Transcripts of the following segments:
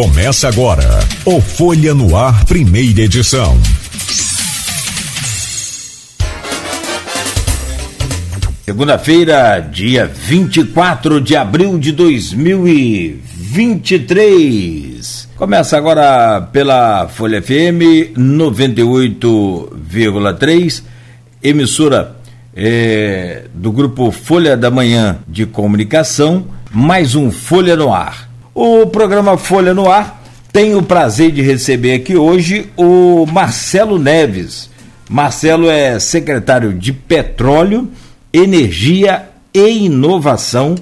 Começa agora o Folha no Ar, primeira edição. Segunda-feira, dia 24 de abril de 2023. Começa agora pela Folha FM 98,3, emissora é, do grupo Folha da Manhã de Comunicação, mais um Folha no Ar. O programa Folha no Ar tem o prazer de receber aqui hoje o Marcelo Neves. Marcelo é secretário de Petróleo, Energia e Inovação,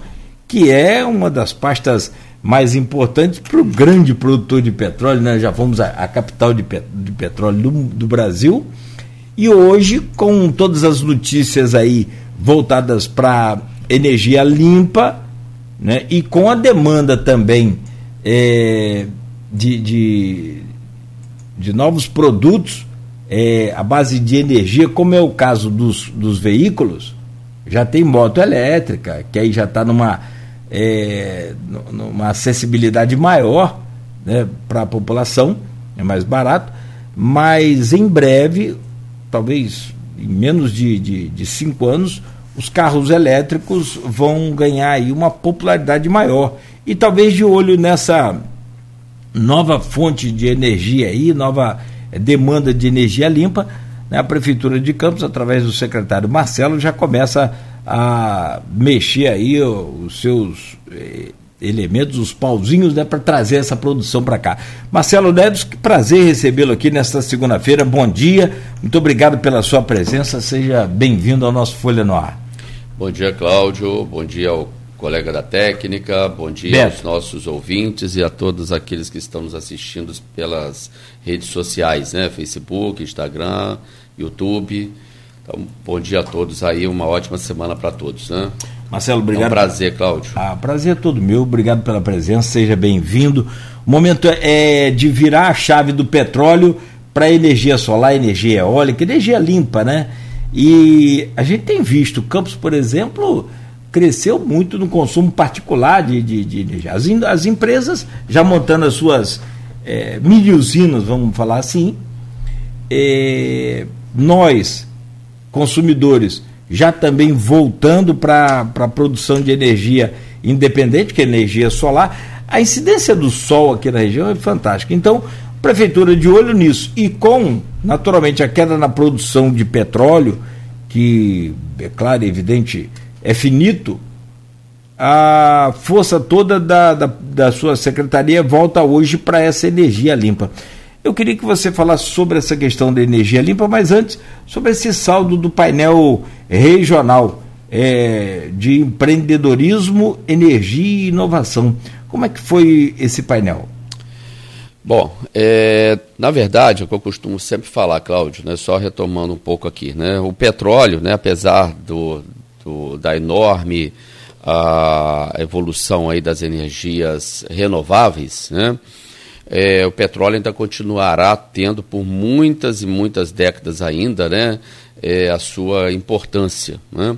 que é uma das pastas mais importantes para o grande produtor de petróleo. Né? Já fomos a, a capital de, pet, de petróleo do, do Brasil. E hoje, com todas as notícias aí voltadas para energia limpa, né? e com a demanda também é, de, de, de, novos produtos é, à base de energia, como é o caso dos, dos veículos, já tem moto elétrica, que aí já está numa, é, numa acessibilidade maior né, para a população, é mais barato, mas em breve, talvez em menos de, de, de cinco anos, os carros elétricos vão ganhar aí uma popularidade maior. E talvez de olho nessa nova fonte de energia aí, nova demanda de energia limpa, né, a Prefeitura de Campos, através do secretário Marcelo, já começa a mexer aí os seus eh, elementos, os pauzinhos, né, para trazer essa produção para cá. Marcelo Neves, que prazer recebê-lo aqui nesta segunda-feira. Bom dia, muito obrigado pela sua presença. Seja bem-vindo ao nosso Folha no Ar. Bom dia, Cláudio. Bom dia ao colega da técnica. Bom dia Beto. aos nossos ouvintes e a todos aqueles que estão nos assistindo pelas redes sociais, né? Facebook, Instagram, YouTube. Então, bom dia a todos aí, uma ótima semana para todos, né? Marcelo, obrigado. É um prazer, Cláudio. Ah, prazer é todo meu, obrigado pela presença, seja bem-vindo. O momento é de virar a chave do petróleo para energia solar, energia eólica, energia limpa, né? E a gente tem visto, Campos, por exemplo, cresceu muito no consumo particular de, de, de energia. As, as, empresas já montando as suas é, mini usinas, vamos falar assim. É, nós, consumidores, já também voltando para a produção de energia independente, que é energia solar. A incidência do sol aqui na região é fantástica. Então, Prefeitura de olho nisso e com, naturalmente, a queda na produção de petróleo, que, é claro e evidente, é finito, a força toda da, da, da sua secretaria volta hoje para essa energia limpa. Eu queria que você falasse sobre essa questão da energia limpa, mas antes, sobre esse saldo do painel regional é, de empreendedorismo, energia e inovação. Como é que foi esse painel? Bom, é, na verdade, é o que eu costumo sempre falar, Cláudio, né, só retomando um pouco aqui, né, o petróleo, né, apesar do, do, da enorme a evolução aí das energias renováveis, né, é, o petróleo ainda continuará tendo por muitas e muitas décadas ainda né, é, a sua importância. Né?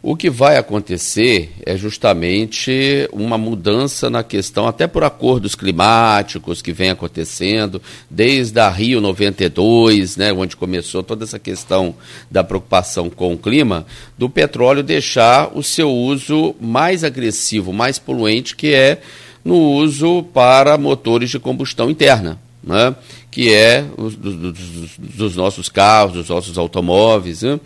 O que vai acontecer é justamente uma mudança na questão, até por acordos climáticos que vem acontecendo, desde a Rio 92, né, onde começou toda essa questão da preocupação com o clima, do petróleo deixar o seu uso mais agressivo, mais poluente, que é no uso para motores de combustão interna. Né, que é os, dos, dos, nossos carros, dos nossos automóveis. Né?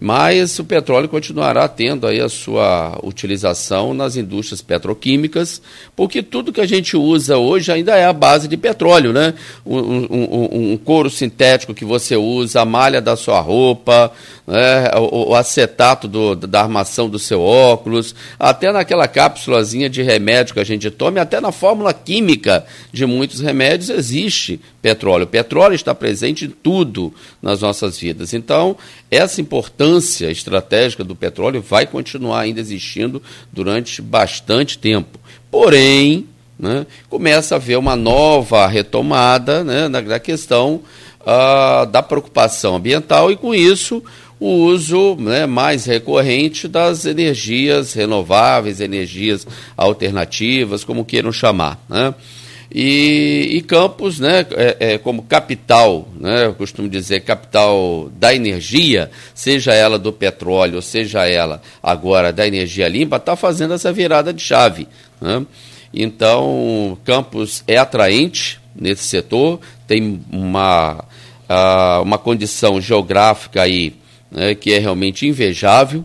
Mas o petróleo continuará tendo aí a sua utilização nas indústrias petroquímicas, porque tudo que a gente usa hoje ainda é a base de petróleo, né? Um, um, um couro sintético que você usa, a malha da sua roupa, né? o, o, acetato do, da armação do seu óculos, até naquela cápsulazinha de remédio que a gente toma, até na fórmula química de muitos remédios existe petróleo. O petróleo está presente em tudo nas nossas vidas. Então, essa importância estratégica do petróleo vai continuar ainda existindo durante bastante tempo. Porém, né, começa a haver uma nova retomada né, na, na questão uh, da preocupação ambiental e, com isso, o uso né, mais recorrente das energias renováveis, energias alternativas, como queiram chamar. Né? E, e Campos, né, é, é, como capital, né, eu costumo dizer capital da energia, seja ela do petróleo, seja ela agora da energia limpa, está fazendo essa virada de chave. Né? Então, Campos é atraente nesse setor, tem uma, uh, uma condição geográfica aí né, que é realmente invejável.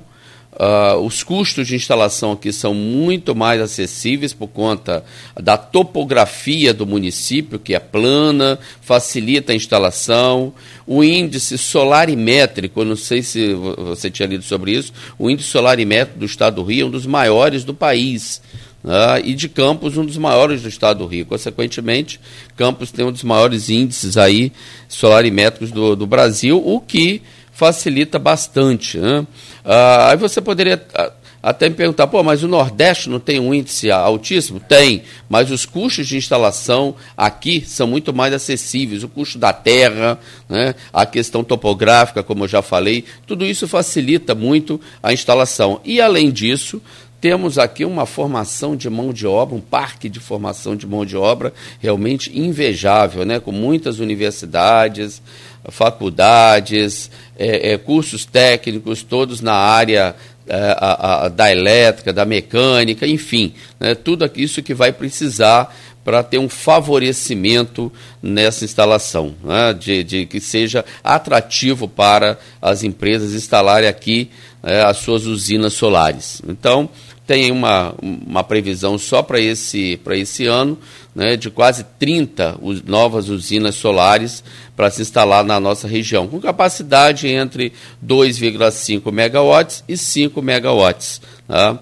Uh, os custos de instalação aqui são muito mais acessíveis por conta da topografia do município, que é plana, facilita a instalação. O índice solarimétrico, eu não sei se você tinha lido sobre isso, o índice solarimétrico do estado do Rio é um dos maiores do país. Uh, e de Campos, um dos maiores do estado do Rio. Consequentemente, Campos tem um dos maiores índices aí solarimétricos do, do Brasil, o que facilita bastante. Né? Ah, aí você poderia ah, até me perguntar, pô, mas o Nordeste não tem um índice altíssimo? Tem, mas os custos de instalação aqui são muito mais acessíveis. O custo da terra, né, a questão topográfica, como eu já falei, tudo isso facilita muito a instalação. E além disso, temos aqui uma formação de mão de obra, um parque de formação de mão de obra realmente invejável, né, com muitas universidades, faculdades, é, é, cursos técnicos, todos na área é, a, a, da elétrica, da mecânica, enfim, né, tudo isso que vai precisar para ter um favorecimento nessa instalação, né, de, de, que seja atrativo para as empresas instalarem aqui é, as suas usinas solares. Então, tem uma, uma previsão só para esse, esse ano né, de quase 30 novas usinas solares para se instalar na nossa região, com capacidade entre 2,5 megawatts e 5 megawatts. Tá?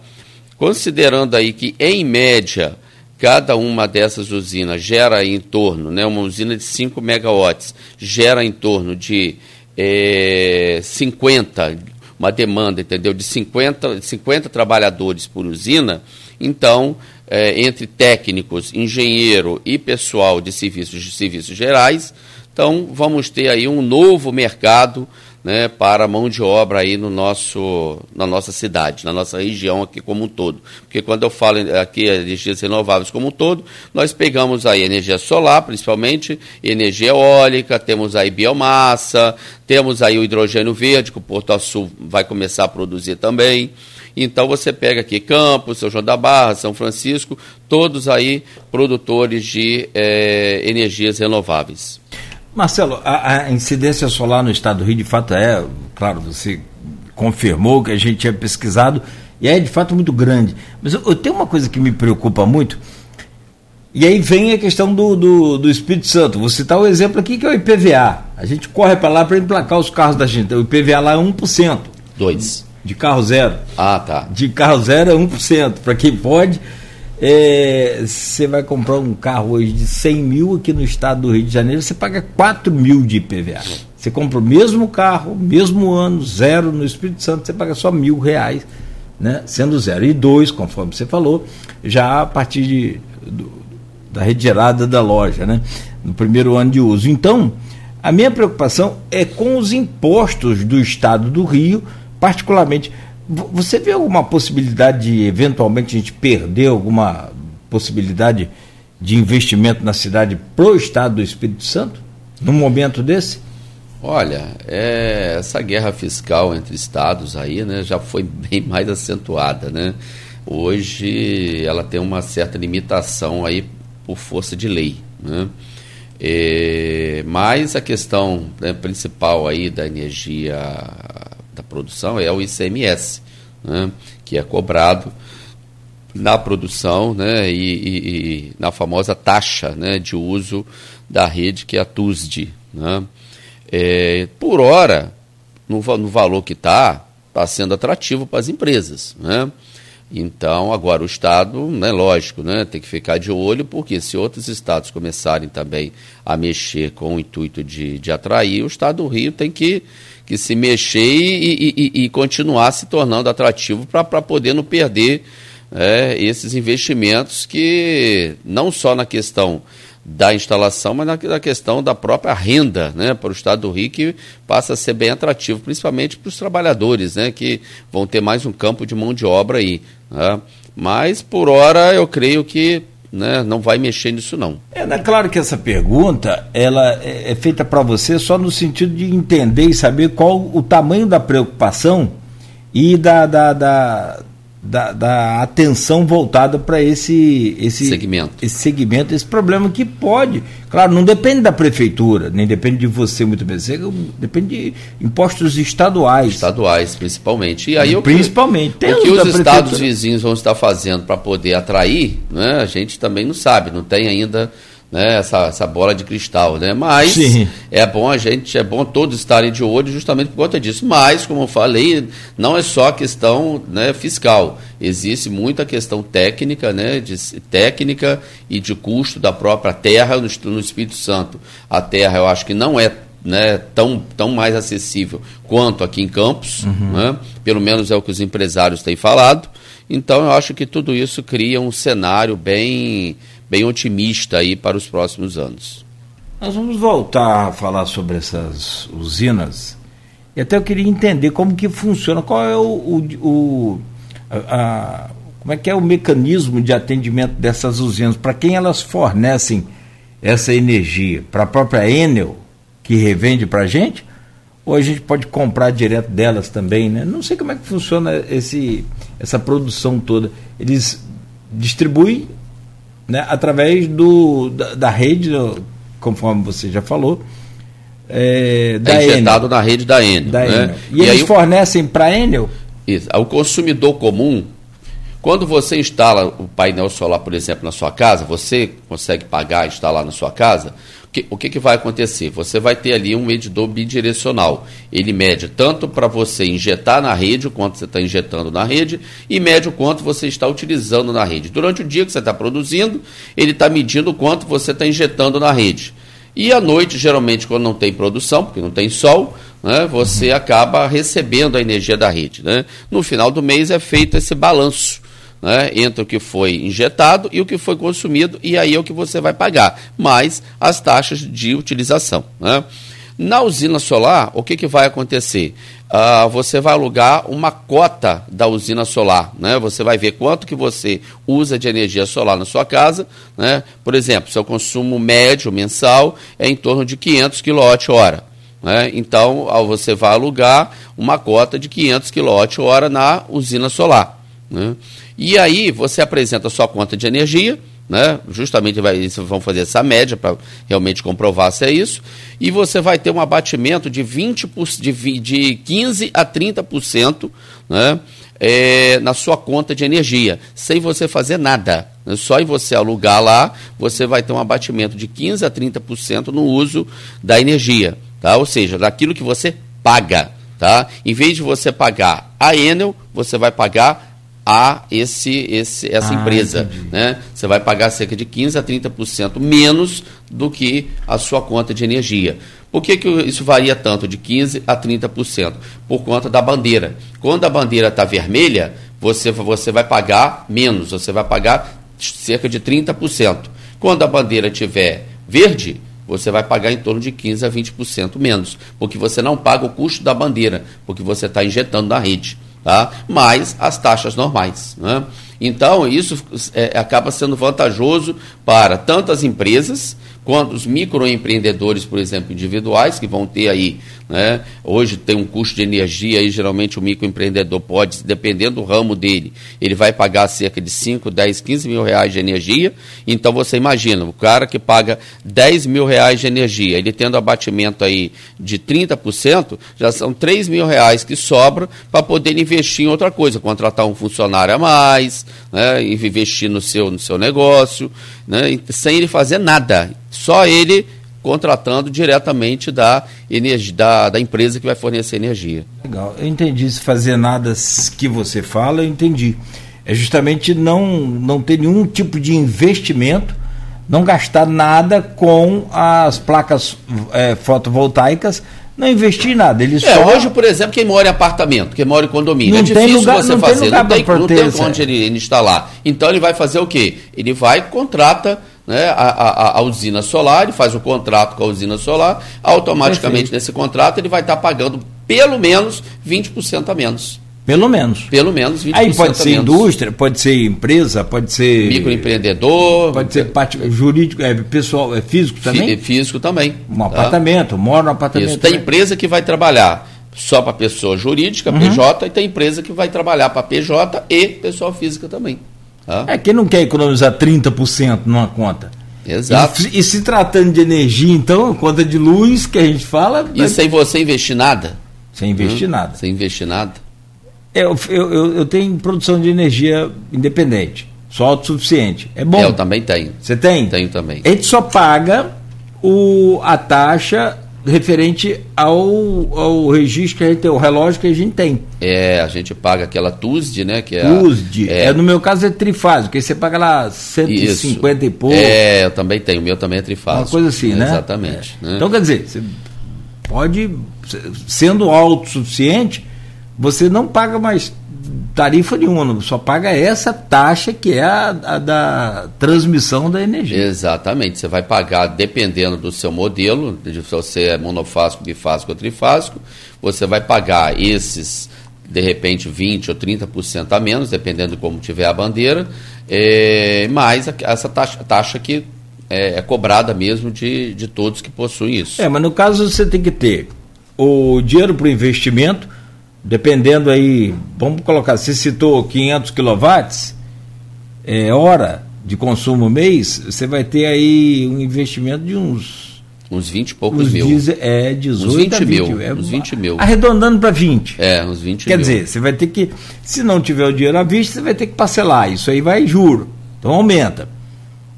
Considerando aí que, em média, cada uma dessas usinas gera em torno, né, uma usina de 5 megawatts, gera em torno de é, eh, 50, uma demanda, entendeu, de 50, 50 trabalhadores por usina, então é, entre técnicos, engenheiro e pessoal de serviços, de serviços gerais. Então, vamos ter aí um novo mercado né, para mão de obra aí no nosso, na nossa cidade, na nossa região aqui como um todo. Porque quando eu falo aqui energias renováveis como um todo, nós pegamos aí energia solar, principalmente, energia eólica, temos aí biomassa, temos aí o hidrogênio verde, que o Porto Sul vai começar a produzir também. Então você pega aqui Campos, São João da Barra, São Francisco, todos aí produtores de é, energias renováveis. Marcelo, a, a, incidência solar no estado do Rio, de fato, é, claro, você confirmou que a gente tinha pesquisado, e é de fato muito grande. Mas eu, eu tenho uma coisa que me preocupa muito, e aí vem a questão do, do, do, Espírito Santo. Vou citar o um exemplo aqui que é o IPVA. A gente corre para lá para emplacar os carros da gente. O IPVA lá é 1%. 2%. De carro zero. Ah, tá. De carro zero é 1%. Para quem pode, é, você vai comprar um carro hoje de 100 mil aqui no estado do Rio de Janeiro, você paga 4 mil de IPVA. Você compra o mesmo carro, mesmo ano, zero no Espírito Santo, você paga só mil reais, né? sendo zero. E dois, conforme você falou, já a partir de, do, da retirada da loja, né? no primeiro ano de uso. Então, a minha preocupação é com os impostos do estado do Rio particularmente, você vê alguma possibilidade de eventualmente a gente perder alguma possibilidade de investimento na cidade pro estado do Espírito Santo num momento desse? Olha, é, essa guerra fiscal entre estados aí, né, já foi bem mais acentuada, né? Hoje ela tem uma certa limitação aí por força de lei, né? É, mas a questão né, principal aí da energia produção é o ICMS, né, que é cobrado na produção né, e, e, e, na famosa taxa né, de uso da rede, que é a TUSD. Né. É, por hora, no, no valor que está, está sendo atrativo para as empresas. Né. Então, agora o Estado, né, lógico, né, tem que ficar de olho, porque se outros estados começarem também a mexer com o intuito de, de atrair, o Estado do Rio tem que que se mexer e, e, e continuar se tornando atrativo para poder não perder é, esses investimentos que não só na questão da instalação, mas na, questão da própria renda né, para o Estado do Rio, que passa a ser bem atrativo, principalmente para os trabalhadores, né, que vão ter mais um campo de mão de obra aí. Né? Mas, por hora, eu creio que né, não vai mexer nisso não. É, é claro que essa pergunta ela é, é feita para você só no sentido de entender e saber qual o tamanho da preocupação e da, da, da da, da atenção voltada para esse, esse segmento. esse segmento, esse problema que pode, claro, não depende da prefeitura, nem depende de você muito bem, depende de impostos estaduais. Estaduais, principalmente. E aí principalmente. O que, o que os estados vizinhos vão estar fazendo para poder atrair, né, a gente também não sabe, não tem ainda né, essa, essa bola de cristal, né? Mas Sim. é bom a gente, é bom todos estarem de olho justamente por conta disso. Mas, como eu falei, não é só questão né, fiscal. Existe muita questão técnica, né, de, técnica e de custo da própria terra no, no Espírito Santo. A terra, eu acho que não é né, tão, tão mais acessível quanto aqui em Campos, uhum. né? pelo menos é o que os empresários têm falado. Então, eu acho que tudo isso cria um cenário bem bem otimista aí para os próximos anos. Nós vamos voltar a falar sobre essas usinas e até eu queria entender como que funciona, qual é o, o, o a, a, como é que é o mecanismo de atendimento dessas usinas, para quem elas fornecem essa energia, para a própria Enel que revende para a gente, ou a gente pode comprar direto delas também, né? Não sei como é que funciona esse, essa produção toda. Eles distribuem né, através do, da, da rede, conforme você já falou, é, da é injetado Enel. na rede da Enel. Da né? Enel. E, e, eles aí, fornecem para a Enel? Isso. O consumidor comum, quando você instala o painel solar, por exemplo, na sua casa, você consegue pagar, instalar na sua casa, que, o que, que vai acontecer? Você vai ter ali um medidor bidirecional. Ele mede tanto para você injetar na rede, o quanto você está injetando na rede, e mede o quanto você está utilizando na rede. Durante o dia que você está produzindo, ele está medindo o quanto você está injetando na rede. E à noite, geralmente, quando não tem produção, porque não tem sol, né, você acaba recebendo a energia da rede. Né? No final do mês é feito esse balanço né, entre o que foi injetado e o que foi consumido, e aí é o que você vai pagar, mais as taxas de utilização. Né? Na usina solar, o que, que vai acontecer? Uh, você vai alugar uma cota da usina solar, né? Você vai ver quanto que você usa de energia solar na sua casa, né? Por exemplo, seu consumo médio mensal é em torno de 500 kWh. Né? Então, você vai alugar uma cota de 500 kWh na usina solar. Né? E aí você apresenta sua conta de energia, né? justamente vai, vão fazer essa média para realmente comprovar se é isso, e você vai ter um abatimento de, 20 de, de 15% a 30% né? É, na sua conta de energia, sem você fazer nada. Só em você alugar lá, você vai ter um abatimento de 15% a 30% no uso da energia. Tá? Ou seja, daquilo que você paga. Tá? Em vez de você pagar a Enel, você vai pagar a esse, esse, essa ah, empresa. Né? Você vai pagar cerca de 15% a 30% menos do que a sua conta de energia. Por que, que isso varia tanto, de 15% a 30%? Por conta da bandeira. Quando a bandeira está vermelha, você, você vai pagar menos, você vai pagar cerca de 30%. Quando a bandeira estiver verde, você vai pagar em torno de 15% a 20% menos, porque você não paga o custo da bandeira, porque você está injetando na rede tá? mais as taxas normais. Né? Então, isso é, acaba sendo vantajoso para tantas empresas quanto os microempreendedores, por exemplo, individuais, que vão ter aí né? Hoje tem um custo de energia e geralmente o microempreendedor pode, dependendo do ramo dele, ele vai pagar cerca de 5, 10, 15 mil reais de energia. Então você imagina, o cara que paga 10 mil reais de energia, ele tendo abatimento aí de 30%, já são 3 mil reais que sobra para poder investir em outra coisa, contratar um funcionário a mais, né? investir no seu, no seu negócio, né? sem ele fazer nada. Só ele contratando diretamente da, energia, da, da empresa que vai fornecer energia. Legal, eu entendi. Se fazer nada que você fala, eu entendi. É justamente não, não ter nenhum tipo de investimento, não gastar nada com as placas é, fotovoltaicas, não investir em nada. Ele é, só... Hoje, por exemplo, quem mora em apartamento, quem mora em condomínio, não é difícil lugar, você não fazer, não tem, não tem onde ele, ele instalar. Então ele vai fazer o quê? Ele vai contrata né, a, a, a, usina solar, ele faz o contrato com a usina solar, automaticamente Perfeito. nesse contrato ele vai estar pagando pelo menos 20% a menos. Pelo menos. Pelo menos 20% Aí pode ser indústria, pode ser empresa, pode ser. Microempreendedor. Pode ser parte jurídico, é, pessoal, é físico também? Físico também. Um tá? apartamento, mora no apartamento. Isso. Tem também. empresa que vai trabalhar só para pessoa jurídica, Uhum. PJ, e tem empresa que vai trabalhar para PJ e pessoa física também. tá? É, quem não quer economizar 30% numa conta? Exato. E, e se tratando de energia, então, conta de luz que a gente fala. E sem você investir nada? Sem investir Hum, nada. Sem investir nada. Eu, eu, eu, eu tenho produção de energia independente, só autossuficiente. É bom. Eu também tenho. Você tem? Tenho também. A gente só paga o, a taxa referente ao, ao registro que a gente tem, o relógio que a gente tem. É, a gente paga aquela TUSD, né? Que é a- USD. É, É, no meu caso é trifásico, porque você paga lá 150 e pouco. É, eu também tenho. O meu também é trifásico. Uma coisa assim, né? Exatamente. É. né? Então, quer dizer, você pode, sendo autossuficiente, você não paga mais tarifa nenhuma, só paga essa taxa que é a, a da transmissão da energia. Exatamente. Você vai pagar, dependendo do seu modelo, de se você é monofásico, bifásico ou trifásico, você vai pagar esses, de repente, 20% ou 30% a menos, dependendo de como tiver a bandeira, é, mais essa taxa, taxa que é, é cobrada mesmo de, de todos que possuem isso. É, mas no caso você tem que ter o dinheiro para o investimento, dependendo aí, vamos colocar, você citou 500 quilowatts, é, hora de consumo mês, você vai ter aí um investimento de uns Uns 20 e poucos Os mil. diesel- é 18 Uns 20 a 20 mil, é, uns 20 mil. Arredondando para 20. É, uns 20 Quer mil. dizer, você vai ter que, se não tiver o dinheiro à vista, você vai ter que parcelar. Isso aí vai juro. Então aumenta.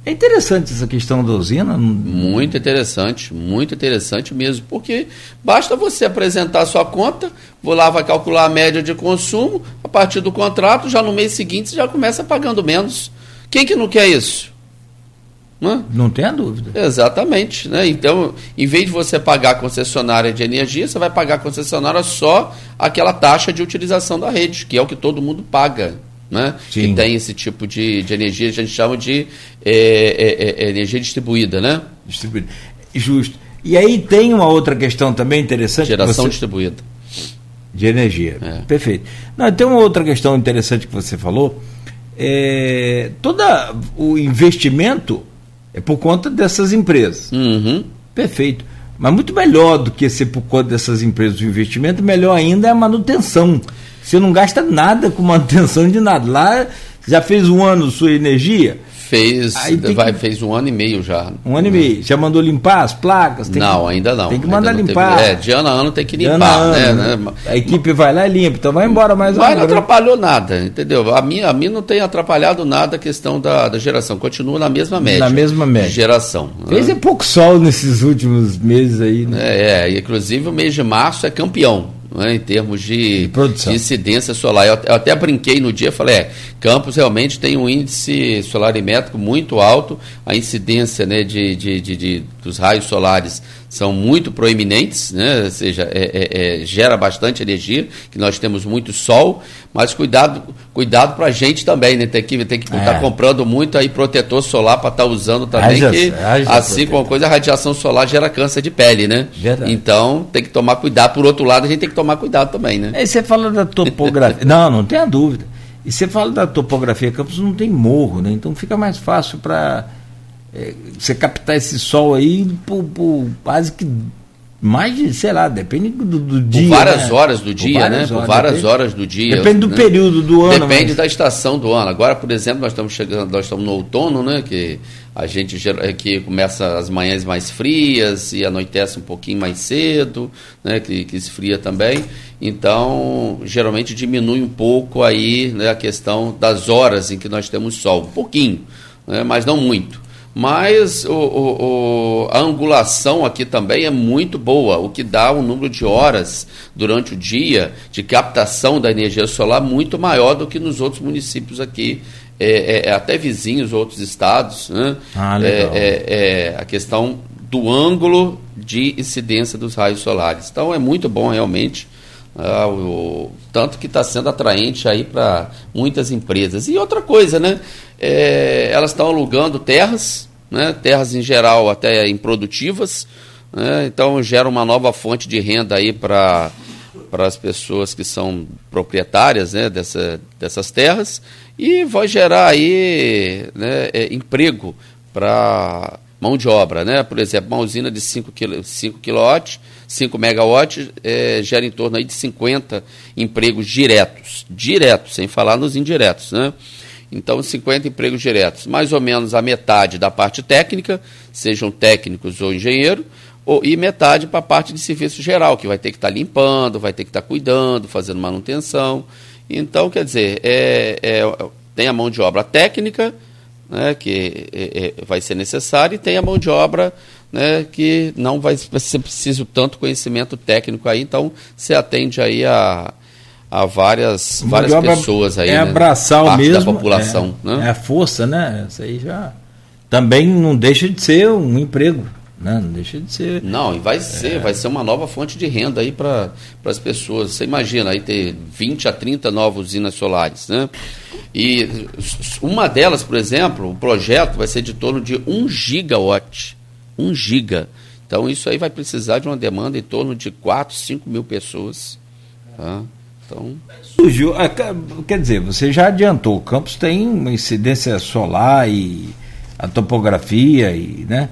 É interessante essa questão da usina. não- Muito interessante, muito interessante mesmo, porque basta você apresentar a sua conta, vou lá, vai calcular a média de consumo, a partir do contrato, já no mês seguinte você já começa pagando menos. Quem que não quer isso? Hã? Não tenha dúvida. Exatamente. Né? Então, em vez de você pagar a concessionária de energia, você vai pagar a concessionária só aquela taxa de utilização da rede, que é o que todo mundo paga. Né? Sim. Que tem esse tipo de, de energia, a gente chama de é, é, é, energia distribuída, né? Distribuído. Justo. E aí tem uma outra questão também interessante. Geração você- distribuída. De energia. É. Perfeito. Não, tem uma outra questão interessante que você falou. É, todo o investimento é por conta dessas empresas. Uhum. Perfeito. Mas muito melhor do que ser por conta dessas empresas o investimento, melhor ainda é a manutenção. Você não gasta nada com manutenção de nada. Lá já fez um ano sua energia, Fez, vai, que- fez um ano e meio já. um ano e meio. Já mandou limpar as placas? Não, que- ainda não. Tem que mandar não teve- limpar. é, de ano a ano tem que ano limpar, a né? ano. né? A equipe vai lá e limpa. Então vai embora mais Mas não atrapalhou nada, entendeu? A mim, a mim não tem atrapalhado nada a questão da, da geração. Continua na mesma média. Na mesma média. Geração. Fez é né? pouco sol nesses últimos meses aí, né? É, é, inclusive o mês de março é campeão. Né, em termos de, De incidência solar. Eu, eu até brinquei no dia, falei, é, Campos realmente tem um índice solarimétrico muito alto, a incidência né, de, de, de, de- dos raios solares são muito proeminentes, né, ou seja, é- é- é, gera bastante energia, que nós temos muito sol, mas cuidado, cuidado para a gente também, né, tem que tem que estar É. comprando muito aí protetor solar para estar usando também, Haja- que haja assim como coisa, a radiação solar gera câncer de pele, né? Verdade. Então tem que tomar cuidado. Por outro lado, a gente tem que tomar cuidado também, né? Aí você fala da topografia. não, não tenha dúvida. E você fala da topografia, Campos não tem morro, né? Então fica mais fácil para você captar esse sol aí por, por quase que mais de, sei lá, depende do, do Por dia. várias né? horas do dia, né? Por várias depende- horas do dia. Depende do né? período do ano. Depende mas- da estação do ano. Agora, por exemplo, nós estamos chegando, nós estamos no outono, né? Que a gente gera- que começa as manhãs mais frias e anoitece um pouquinho mais cedo, né? Que, que esfria também. Então, geralmente diminui um pouco aí né, a questão das horas em que nós temos sol, um pouquinho, né, mas não muito. Mas o- o- o- a angulação aqui também é muito boa, o que dá um número de horas durante o dia de captação da energia solar muito maior do que nos outros municípios aqui, é, é, é, até vizinhos, outros estados. Né? Ah, legal. É, é, é a questão do ângulo de incidência dos raios solares. Então é muito bom realmente. Ah, o- tanto que está sendo atraente aí para muitas empresas. E outra coisa, né? É, elas estão alugando terras, né? terras em geral até improdutivas, né? então gera uma nova fonte de renda aí para para as pessoas que são proprietárias né, dessa, dessas terras e vai gerar aí né, é, emprego para mão de obra. Né? Por exemplo, uma usina de 5 kW, 5 kW, 5 megawatts é, gera em torno aí de 50 empregos diretos, diretos, sem falar nos indiretos. Né? Então, 50 empregos diretos, mais ou menos a metade da parte técnica, sejam técnicos ou engenheiro, ou, e metade para a parte de serviço geral, que vai ter que estar tá limpando, vai ter que estar tá cuidando, fazendo manutenção. Então, quer dizer, é, é, tem a mão de obra técnica, né, que é, é vai ser necessária, e tem a mão de obra né, que não vai ser preciso tanto conhecimento técnico aí, então se atende aí a a várias, várias pessoas aí. É né? abraçar o mesmo. da população. É, né? é a força, né? Isso aí já. Também não deixa de ser um emprego. Né? Não deixa de ser. Não, e vai ser, é. vai ser uma nova fonte de renda aí para as pessoas. Você imagina aí ter 20 a 30 novas usinas solares. Né? E uma delas, por exemplo, o projeto vai ser de torno de 1 gigawatt. 1 giga. Então isso aí vai precisar de uma demanda em torno de 4, 5 mil pessoas. Tá? Então... Surgiu, é, quer dizer, você já adiantou, o campus tem uma incidência solar e a topografia e, né?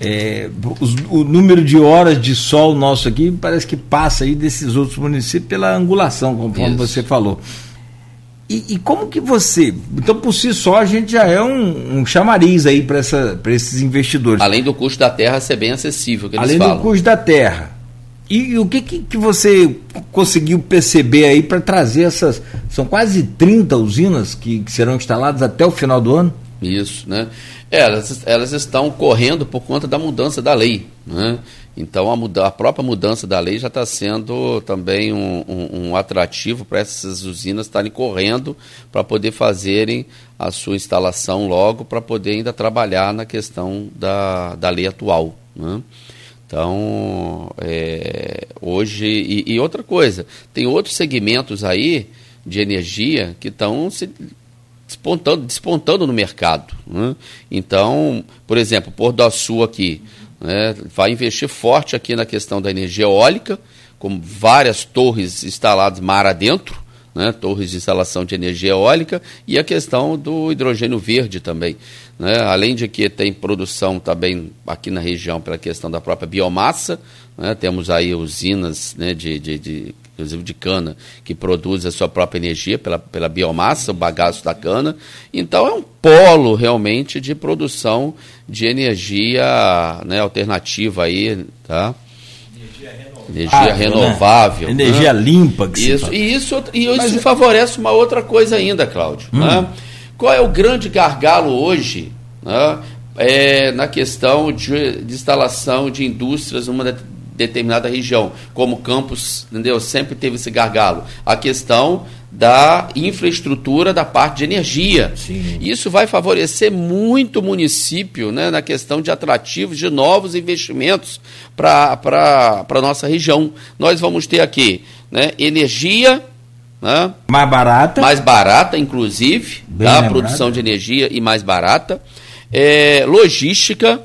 É, os, o número de horas de sol nosso aqui parece que passa aí desses outros municípios pela angulação, conforme Isso. você falou. E, e, como que você. Então, por si só, a gente já é um, um chamariz aí para esses investidores. Além do custo da terra ser bem acessível, que eles Além falam. do custo da terra. E, e o que, que, que, você conseguiu perceber aí para trazer essas. São quase 30 usinas que, que, serão instaladas até o final do ano? Isso, né? Elas, elas estão correndo por conta da mudança da lei. Né? Então a, muda, a própria mudança da lei já está sendo também um, um, um atrativo para essas usinas estarem correndo para poder fazerem a sua instalação logo, para poder ainda trabalhar na questão da, da lei atual. Né? Então, é, hoje. E, e, outra coisa, tem outros segmentos aí de energia que estão se despontando, despontando no mercado. Né? Então, por exemplo, Porto do Sul aqui né, vai investir forte aqui na questão da energia eólica, com várias torres instaladas mar adentro né, torres de instalação de energia eólica e a questão do hidrogênio verde também. Né, além de que tem produção também aqui na região pela questão da própria biomassa, né, temos aí usinas né, de, de, de, inclusive de cana, que produz a sua própria energia pela, pela biomassa, o bagaço da cana. Então é um polo realmente de produção de energia né, alternativa aí, tá? Energia ah, renovável. Né? Energia né? limpa. Que isso, e isso, e isso Mas... É- favorece uma outra coisa ainda, Cláudio. Hum. Né? Qual é o grande gargalo hoje né? é, na questão de, de instalação de indústrias numa determinada região, como Campos, entendeu? Sempre teve esse gargalo. A questão da infraestrutura da parte de energia. Sim. Isso vai favorecer muito o município né, na questão de atrativos de novos investimentos para a nossa região. Nós vamos ter aqui né, energia. Né, mais barata. Mais barata, inclusive, tá, a produção de energia e mais barata. É, logística,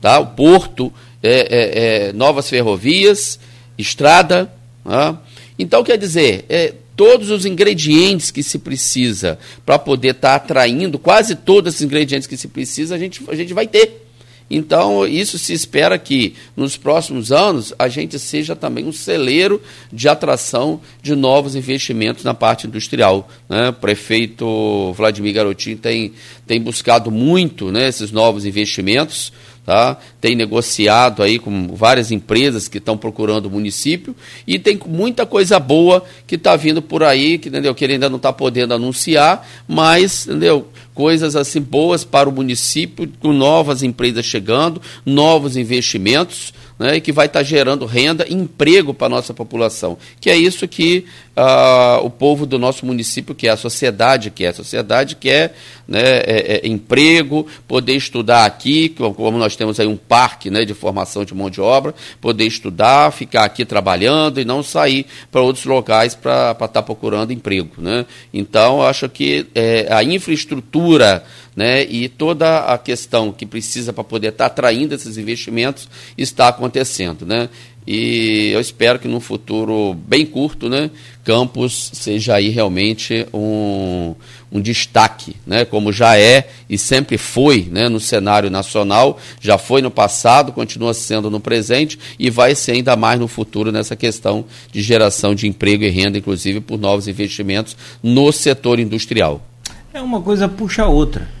tá, o porto, é, é, é novas ferrovias, estrada. Né. Então, quer dizer, é, todos os ingredientes que se precisa para poder estar tá atraindo, quase todos os ingredientes que se precisa, a gente, a gente vai ter. Então, isso se espera que nos próximos anos a gente seja também um celeiro de atração de novos investimentos na parte industrial. Né? O prefeito Vladimir Garotinho tem, tem buscado muito né, esses novos investimentos tá? tem negociado aí com várias empresas que estão procurando o município e tem muita coisa boa que está vindo por aí, que, entendeu? que ele ainda não está podendo anunciar, mas entendeu? coisas assim boas para o município, com novas empresas chegando, novos investimentos, né, e que vai estar tá gerando renda e emprego para a nossa população. Que é isso que uh, o povo do nosso município quer, a sociedade quer. A sociedade quer né, é, é, emprego, poder estudar aqui, como nós temos aí um parque né, de formação de mão de obra, poder estudar, ficar aqui trabalhando e não sair para outros locais para estar tá procurando emprego. Né? Então, acho que é, a infraestrutura né, e toda a questão que precisa para poder estar tá atraindo esses investimentos está acontecendo. Né? E eu espero que no futuro bem curto, né, Campos seja aí realmente um, um destaque, né, como já é e sempre foi né, no cenário nacional, já foi no passado, continua sendo no presente e vai ser ainda mais no futuro nessa questão de geração de emprego e renda, inclusive por novos investimentos no setor industrial. É uma coisa puxa a outra.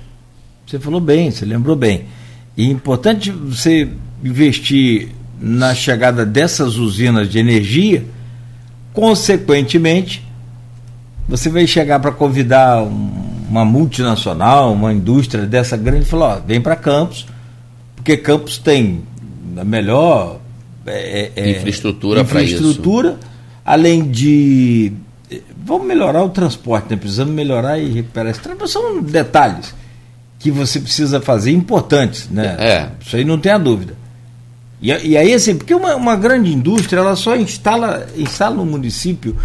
Você falou bem, você lembrou bem. E é importante você investir na chegada dessas usinas de energia, consequentemente, você vai chegar para convidar uma multinacional, uma indústria dessa grande e falar: ó, vem para Campos, porque Campos tem a melhor é, é, infraestrutura para isso. Infraestrutura, além de. Vamos melhorar o transporte, né? precisamos melhorar e recuperar esse transporte. São detalhes que você precisa fazer importantes, né? É. Isso aí não tem a dúvida. E, e aí, assim, porque uma, uma, grande indústria, ela só instala, instala no município,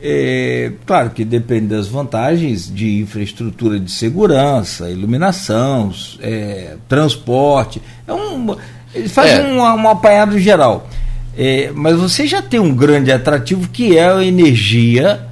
é, claro que depende das vantagens de infraestrutura de segurança, iluminação, é, transporte. É um, fazem é. um, um apanhado geral. É, mas você já tem um grande atrativo que é a energia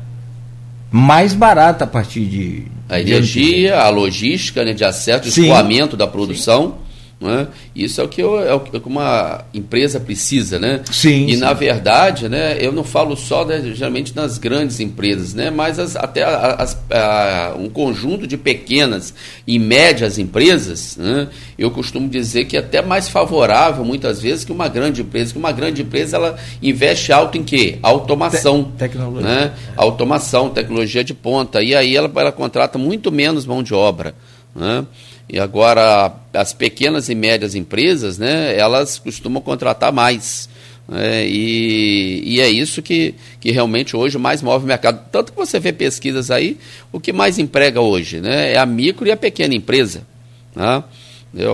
mais barata a partir de. A energia, a logística né, de acesso, o escoamento da produção. É? Isso é o, que eu, é o que uma empresa precisa, né? Sim. E sim. na verdade, né, eu não falo só né, geralmente nas grandes empresas, né, mas as, até as, a, um conjunto de pequenas e médias empresas, né, eu costumo dizer que é até mais favorável muitas vezes que uma grande empresa, que uma grande empresa ela investe alto em quê? Automação, Te tecnologia, né? Automação, tecnologia de ponta. E aí ela, ela contrata muito menos mão de obra, né? E agora, as pequenas e médias empresas, né, elas costumam contratar mais. Né, e, e, é isso que, que realmente hoje mais move o mercado. Tanto que você vê pesquisas aí, o que mais emprega hoje né, é a micro e a pequena empresa. Né?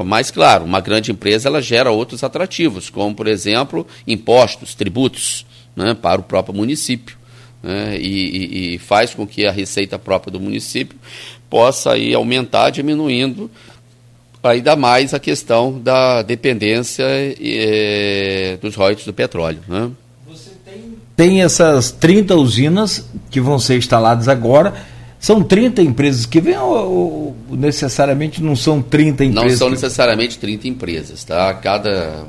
Mas, claro, uma grande empresa ela gera outros atrativos, como, por exemplo, impostos, tributos né, para o próprio município. Né, e, e, faz com que a receita própria do município possa aí aumentar, diminuindo ainda mais a questão da dependência é, dos royalties do petróleo. Né? Você tem... tem essas 30 usinas que vão ser instaladas agora. São 30 empresas que vêm ou, ou, necessariamente não são 30 empresas? Não são que... necessariamente 30 empresas, tá? Cada,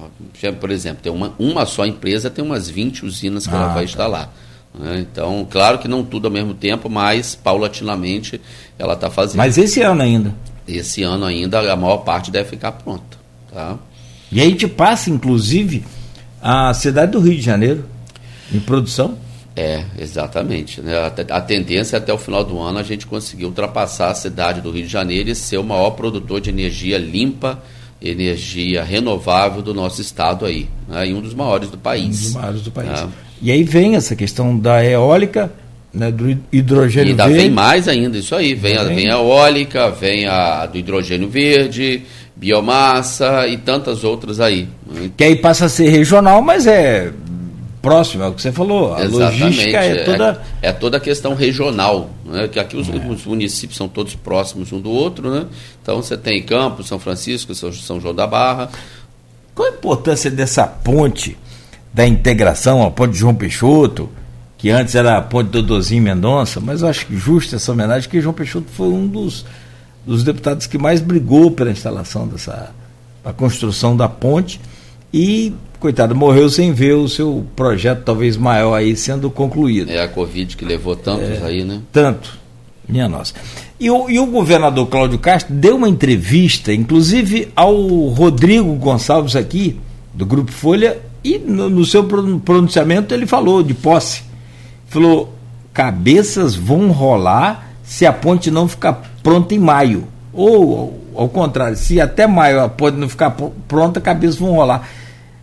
por exemplo, tem uma, uma só empresa tem umas 20 usinas que ah, ela vai tá. instalar. Né? Então, claro que não tudo ao mesmo tempo, mas paulatinamente ela está fazendo. Mas esse ano ainda? Esse ano ainda a maior parte deve ficar pronta. Tá? E aí te passa, inclusive, a cidade do Rio de Janeiro em produção? É, exatamente. Né? A, a tendência é até o final do ano a gente conseguir ultrapassar a cidade do Rio de Janeiro e ser o maior produtor de energia limpa, energia renovável do nosso estado aí. Né? E um dos maiores do país. Um dos maiores do país. Né? E aí vem essa questão da eólica, né, do hidrogênio e ainda verde. vem mais ainda, isso aí. Vem, a, vem a eólica, vem a do hidrogênio verde, biomassa e tantas outras aí. Que aí passa a ser regional, mas é próximo, é o que você falou. A Exatamente, logística é, é toda. É, é, toda a questão regional. Né? Que aqui os, é. os, municípios são todos próximos um do outro, né? Então você tem Campos, São Francisco, São, São João da Barra. Qual a importância dessa ponte da integração, a ponte de João Peixoto? que antes era a Ponte Dodozinho Mendonça, mas eu acho justa essa homenagem, que João Peixoto foi um dos, dos deputados que mais brigou pela instalação dessa, a construção da ponte e, coitado, morreu sem ver o seu projeto talvez maior aí sendo concluído. É a Covid que levou tantos é, aí, né? Tanto, minha nossa. E o, e o governador Cláudio Castro deu uma entrevista, inclusive ao Rodrigo Gonçalves aqui, do Grupo Folha, e no, no seu pronunciamento ele falou de posse falou: cabeças vão rolar se a ponte não ficar pronta em maio. Ou, ao contrário, se até maio a ponte não ficar pronta, cabeças vão rolar.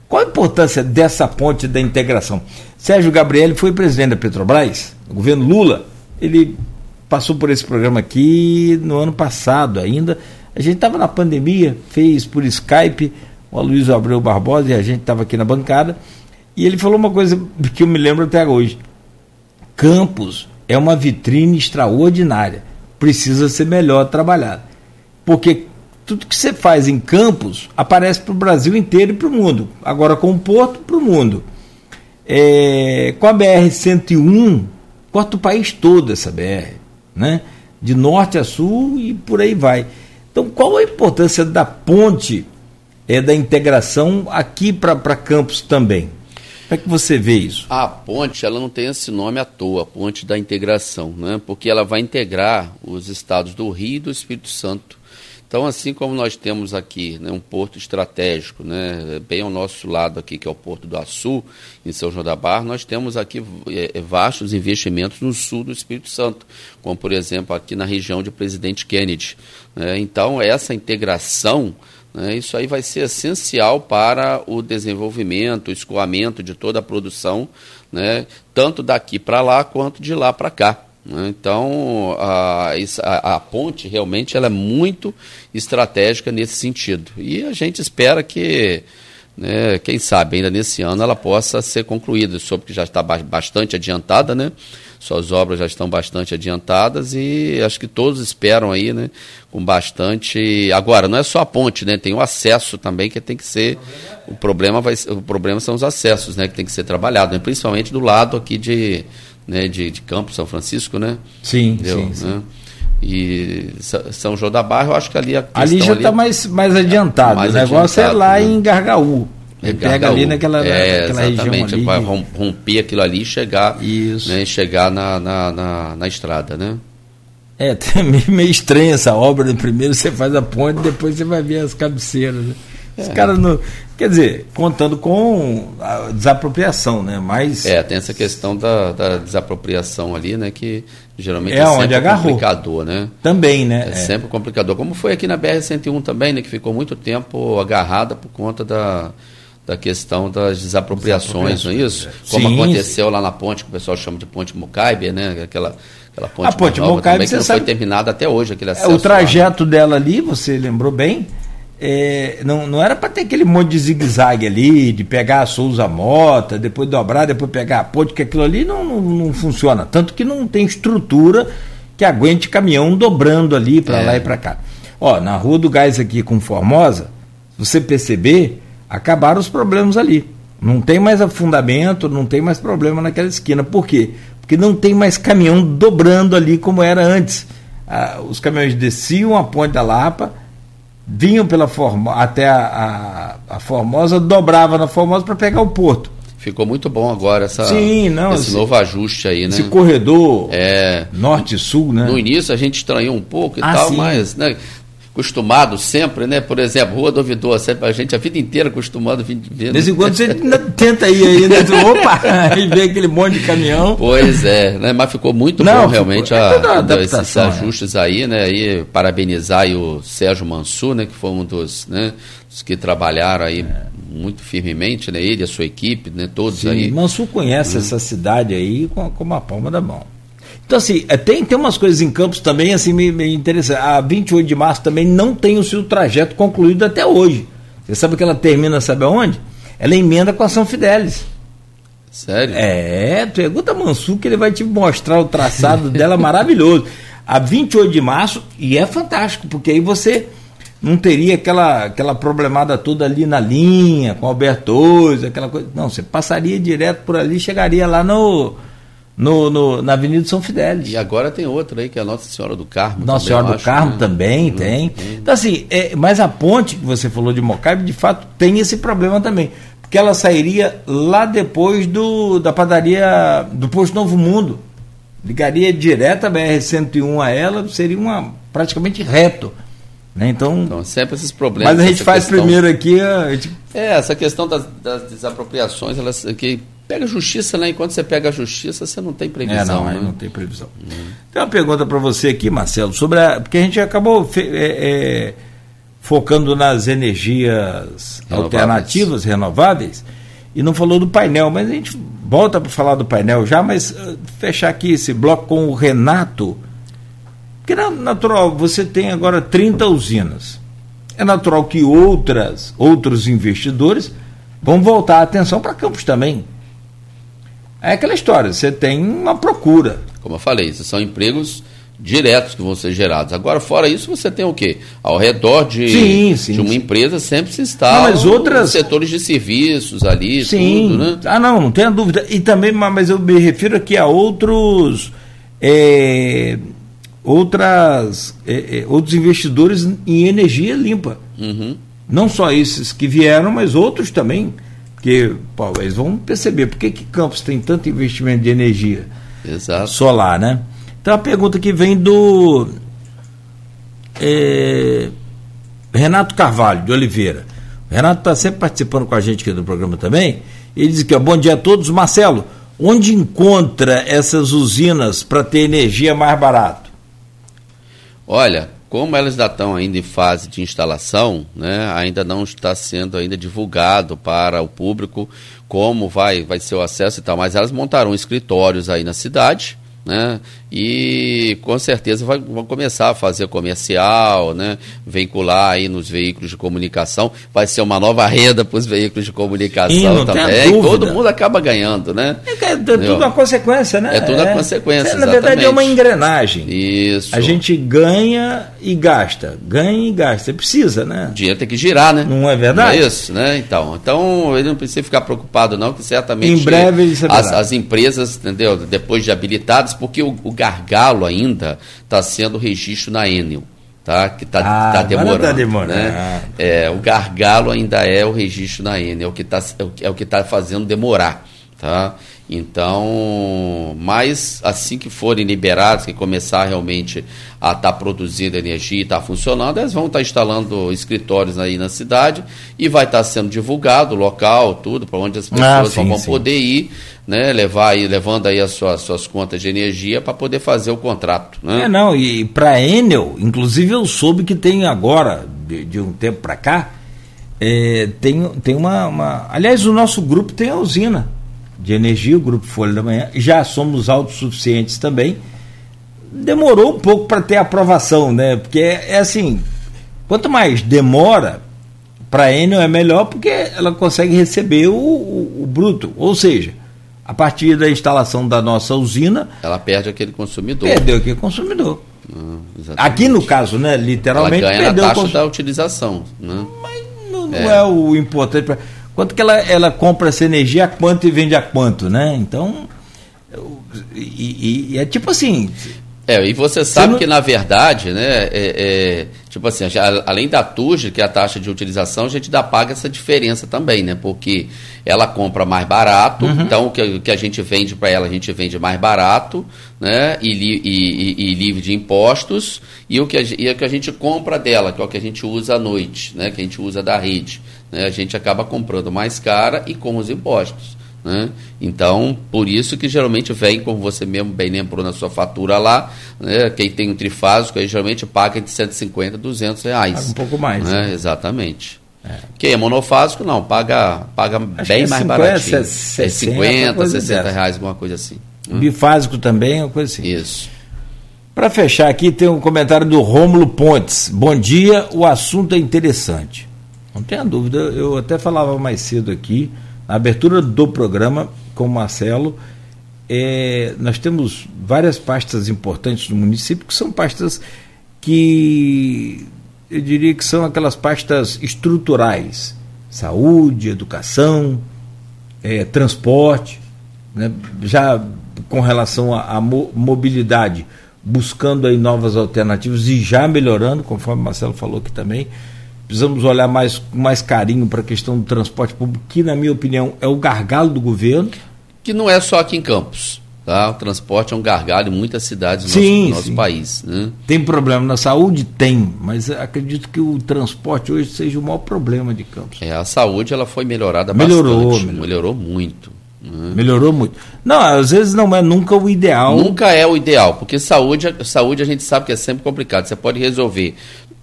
Qual a importância dessa ponte da integração? Sérgio Gabriel foi presidente da Petrobras, no governo Lula. Ele passou por esse programa aqui no ano passado ainda. A gente estava na pandemia, fez por Skype, o Aloysio Abreu Barbosa e a gente estava aqui na bancada. E ele falou uma coisa que eu me lembro até hoje. Campos é uma vitrine extraordinária. Precisa ser melhor trabalhada. Porque tudo que você faz em Campos aparece para o Brasil inteiro e para o mundo. Agora com o Porto, para o mundo. É, com a BR-101, corta o país todo essa BR, né? de norte a sul e por aí vai. Então, qual a importância da ponte, é, da integração aqui para Campos também? Como é que você vê isso? A ponte, ela não tem esse nome à toa, a ponte da integração, né? porque ela vai integrar os estados do Rio e do Espírito Santo. Então, assim como nós temos aqui né, um porto estratégico, né, bem ao nosso lado aqui, que é o Porto do Açu, em São João da Barra, nós temos aqui é, vastos investimentos no sul do Espírito Santo, como, por exemplo, aqui na região de Presidente Kennedy. Né? Então, essa integração né? Isso aí vai ser essencial para o desenvolvimento, o escoamento de toda a produção, né? tanto daqui para lá quanto de lá para cá. Né? Então, a, a, a, ponte realmente ela é muito estratégica nesse sentido. E a gente espera que, né, quem sabe, ainda nesse ano ela possa ser concluída, soube que já está bastante adiantada, né? Suas obras já estão bastante adiantadas e acho que todos esperam aí, né, com bastante. Agora, não é só a ponte, né, tem o acesso também que tem que ser. O problema, vai, o problema são os acessos, né, que tem que ser trabalhado, né, principalmente do lado aqui de, né, de, de Campo São Francisco, né? Sim, Entendeu? sim, sim. Né? E São João da Barra, eu acho que ali a Ali já está mais, mais adiantado. Mais o negócio é lá né? em Gargaú. Ele pega ali naquela, é, naquela exatamente, região ali. Vai romper aquilo ali e chegar, Isso. Né, chegar na, na, na, na estrada, né? É, até meio estranha essa obra. Né? Primeiro você faz a ponte, depois você vai ver as cabeceiras. Né? Os é. caras não. Quer dizer, contando com a desapropriação, né? Mas. É, tem essa questão da, da desapropriação ali, né? Que geralmente é, é sempre agarrou. complicador, né? Também, né? É, é, sempre complicador. Como foi aqui na BR-101 também, né? Que ficou muito tempo agarrada por conta da da questão das desapropriações, não é isso? Como sim, aconteceu sim. lá na ponte, que o pessoal chama de ponte Mucaibe, né? Aquela, aquela ponte, a ponte Mucaibe, que não sabe, foi terminada até hoje, aquele acesso. É, o trajeto lá, né? dela ali, você lembrou bem, é, não, não era para ter aquele monte de zigue-zague ali, de pegar a Souza Mota, depois dobrar, depois pegar a ponte, que aquilo ali não, não, não funciona. Tanto que não tem estrutura que aguente caminhão dobrando ali para é. lá e para cá. Ó, na Rua do Gás aqui com Formosa, você perceber, acabaram os problemas ali. Não tem mais afundamento, não tem mais problema naquela esquina. Por quê? Porque não tem mais caminhão dobrando ali como era antes. Ah, os caminhões desciam a Ponte da Lapa, vinham pela Formo até a, a, a Formosa, dobrava na Formosa para pegar o porto. Ficou muito bom agora essa, Sim, não, esse, esse novo ajuste aí, né? Esse corredor é, norte-sul, né? No início a gente estranhou um pouco e ah, tal, sim. mas né, acostumado sempre, né? Por exemplo, Rua do Ouvidor, sempre a gente a vida inteira acostumado a vir. De vez em quando você tenta ir aí, né? Opa! e vê aquele monte de caminhão. Pois é, né? Mas ficou muito Não, bom realmente ficou, a, é esses né? ajustes né? aí, né? E parabenizar aí o Sérgio Mansur, né? Que foi um dos, né? Dos que trabalharam aí é. muito firmemente, né? Ele, a sua equipe, né? Todos Sim, aí. Mansur conhece hum. essa cidade aí com, com uma palma da mão. Então, assim, é, tem, tem umas coisas em Campos também, assim, meio, meio interessantes. A 28 de março também não tem o seu trajeto concluído até hoje. Você sabe que ela termina, sabe aonde? Ela emenda com a São Fidélis. Sério? É, pergunta a Mansu que ele vai te mostrar o traçado dela maravilhoso. A 28 de março, e é fantástico, porque aí você não teria aquela, aquela problemada toda ali na linha, com Albertoso, aquela coisa. Não, você passaria direto por ali, chegaria lá no no, no, na Avenida São Fidélis. E agora tem outra aí, que é a Nossa Senhora do Carmo. Nossa Senhora do acho, Carmo né? também uhum, tem. Uhum. Então, assim, é, mas a ponte que você falou de Mocaibe, de fato, tem esse problema também. Porque ela sairia lá depois do, da padaria do Posto Novo Mundo. Ligaria direto a BR-101 a ela, seria uma praticamente reto. Né? Então, então, sempre esses problemas. Mas a gente faz questão... primeiro aqui. A gente... É, essa questão das, das desapropriações, elas, que Pega a justiça, né? Enquanto você pega a justiça, você não tem previsão. É, não, né? não tem previsão. Uhum. Tem uma pergunta para você aqui, Marcelo, sobre a. Porque a gente acabou é, é, focando nas energias renováveis. alternativas, renováveis, e não falou do painel, mas a gente volta para falar do painel já, mas uh, fechar aqui esse bloco com o Renato. Porque na natural, você tem agora 30 usinas. É natural que outras, outros investidores vão voltar a atenção para Campos também. É aquela história, você tem uma procura. Como eu falei, são empregos diretos que vão ser gerados. Agora, fora isso, você tem o quê? Ao redor de, sim, sim, de uma sim. empresa sempre se instalam mas outras... setores de serviços ali, sim. tudo, né? Ah, não, não tenha dúvida. E também, mas eu me refiro aqui a outros. É, outras, é, é, outros investidores em energia limpa. Uhum. Não só esses que vieram, mas outros também. Porque pô, eles vão perceber por que, que Campos tem tanto investimento de energia Exato. solar, né? Então a pergunta que vem do é, Renato Carvalho, de Oliveira. O Renato está sempre participando com a gente aqui do programa também. Ele diz que bom dia a todos. Marcelo, onde encontra essas usinas para ter energia mais barato? Olha, como elas ainda estão ainda em fase de instalação, né, ainda não está sendo ainda divulgado para o público como vai, vai ser o acesso e tal, mas elas montaram escritórios aí na cidade, né? E com certeza vai, vão começar a fazer comercial, né? Vincular aí nos veículos de comunicação, vai ser uma nova renda para os veículos de comunicação também. Todo mundo acaba ganhando, né? É, é tudo uma consequência, né? É tudo uma consequência. É, na verdade é uma engrenagem. Isso. A gente ganha e gasta, ganha e gasta. Você precisa, né? O dinheiro tem que girar, né? Não é verdade? Não é isso, né? Então, então ele não precisa ficar preocupado não, que certamente em breve as, as empresas, entendeu? Depois de habilitadas, porque o, o gargalo ainda está sendo registro na Enel. Tá, que está ah, tá demorando. Tá demorando. Né? É, o gargalo ainda é o registro na Enel, é o que está é o que tá fazendo demorar. Tá? Então, mas assim que forem liberados, que começar realmente a estar tá produzindo energia e estar tá funcionando, eles vão estar tá instalando escritórios aí na cidade e vai estar tá sendo divulgado o local, tudo, para onde as pessoas ah, sim, vão sim. poder ir, né, levar aí, levando aí as suas, suas contas de energia para poder fazer o contrato. Né? É, não, e para a Enel, inclusive eu soube que tem agora, de, de um tempo para cá, é, tem, tem uma, uma. Aliás, o nosso grupo tem a usina de energia, o Grupo Folha da Manhã, já somos autossuficientes também. Demorou um pouco para ter aprovação, né? Porque é, é, assim, quanto mais demora, para a Enel é melhor porque ela consegue receber o, o, o, bruto. Ou seja, a partir da instalação da nossa usina. Ela perde aquele consumidor. Perdeu aquele consumidor. Ah, Aqui no caso, né? Literalmente. Ela ganha na taxa da utilização. Né? Mas não, não é. é o importante. Pra, quanto que ela, ela compra essa energia a quanto e vende a quanto, né? Então, e, e é tipo assim. É, e você sabe você não... que, na verdade, né, é, é, tipo assim, além da TUJ, que é a taxa de utilização, a gente dá paga essa diferença também, né? Porque ela compra mais barato, uhum. então o que, o que a gente vende para ela, a gente vende mais barato, né? E, li, e, e, livre de impostos, e o, que a, e o que a gente compra dela, que é o que a gente usa à noite, né? Que a gente usa da rede. Né? A gente acaba comprando mais cara e com os impostos. Né? Então, por isso que geralmente vem, como você mesmo bem lembrou na sua fatura lá, né? quem tem um trifásico aí geralmente paga entre 150 e 200 reais. Um pouco mais. Né? Né? Exatamente. É. Quem é monofásico, não, paga, paga bem é mais 50, baratinho. 60, é 50, 60 dessa. reais, alguma coisa assim. Né? Bifásico também, uma coisa assim. Isso. Para fechar aqui, tem um comentário do Rômulo Pontes. Bom dia, o assunto é interessante. Não tenha dúvida, eu até falava mais cedo aqui na abertura do programa com o Marcelo, é, nós temos várias pastas importantes no município que são pastas que eu diria que são aquelas pastas estruturais: saúde, educação, é, transporte, né? já com relação à mobilidade, buscando aí novas alternativas e já melhorando, conforme o Marcelo falou aqui também precisamos olhar mais com mais carinho para a questão do transporte público, que, na minha opinião, é o gargalo do governo. Que não é só aqui em Campos. Tá? O transporte é um gargalo em muitas cidades do sim, nosso, nosso país. Né? Tem problema na saúde? Tem, mas acredito que o transporte hoje seja o maior problema de Campos. É, a saúde ela foi melhorada melhorou, bastante. Melhorou, melhorou muito. Né? Melhorou muito. Não, às vezes não é nunca o ideal. Nunca é o ideal, porque saúde, saúde a gente sabe que é sempre complicado. Você pode resolver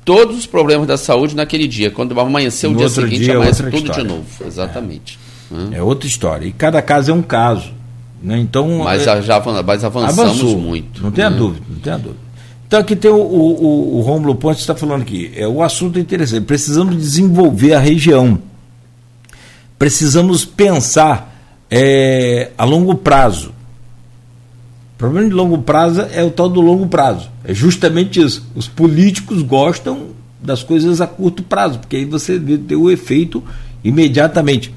todos os problemas da saúde naquele dia. Quando amanhecer o dia seguinte, dia, amanhece tudo história. de novo. Exatamente. É. é. outra história. E cada caso é um caso. Né? Então, mas é, já mas avançamos avançou, muito. Não tenha né? dúvida, não tenha dúvida. Então aqui tem o, o, o Rômulo Pontes está falando aqui. É, o assunto é interessante. Precisamos desenvolver a região. Precisamos pensar é, a longo prazo. O problema de longo prazo é o tal do longo prazo. É justamente isso. Os políticos gostam das coisas a curto prazo, porque aí você vê o efeito imediatamente.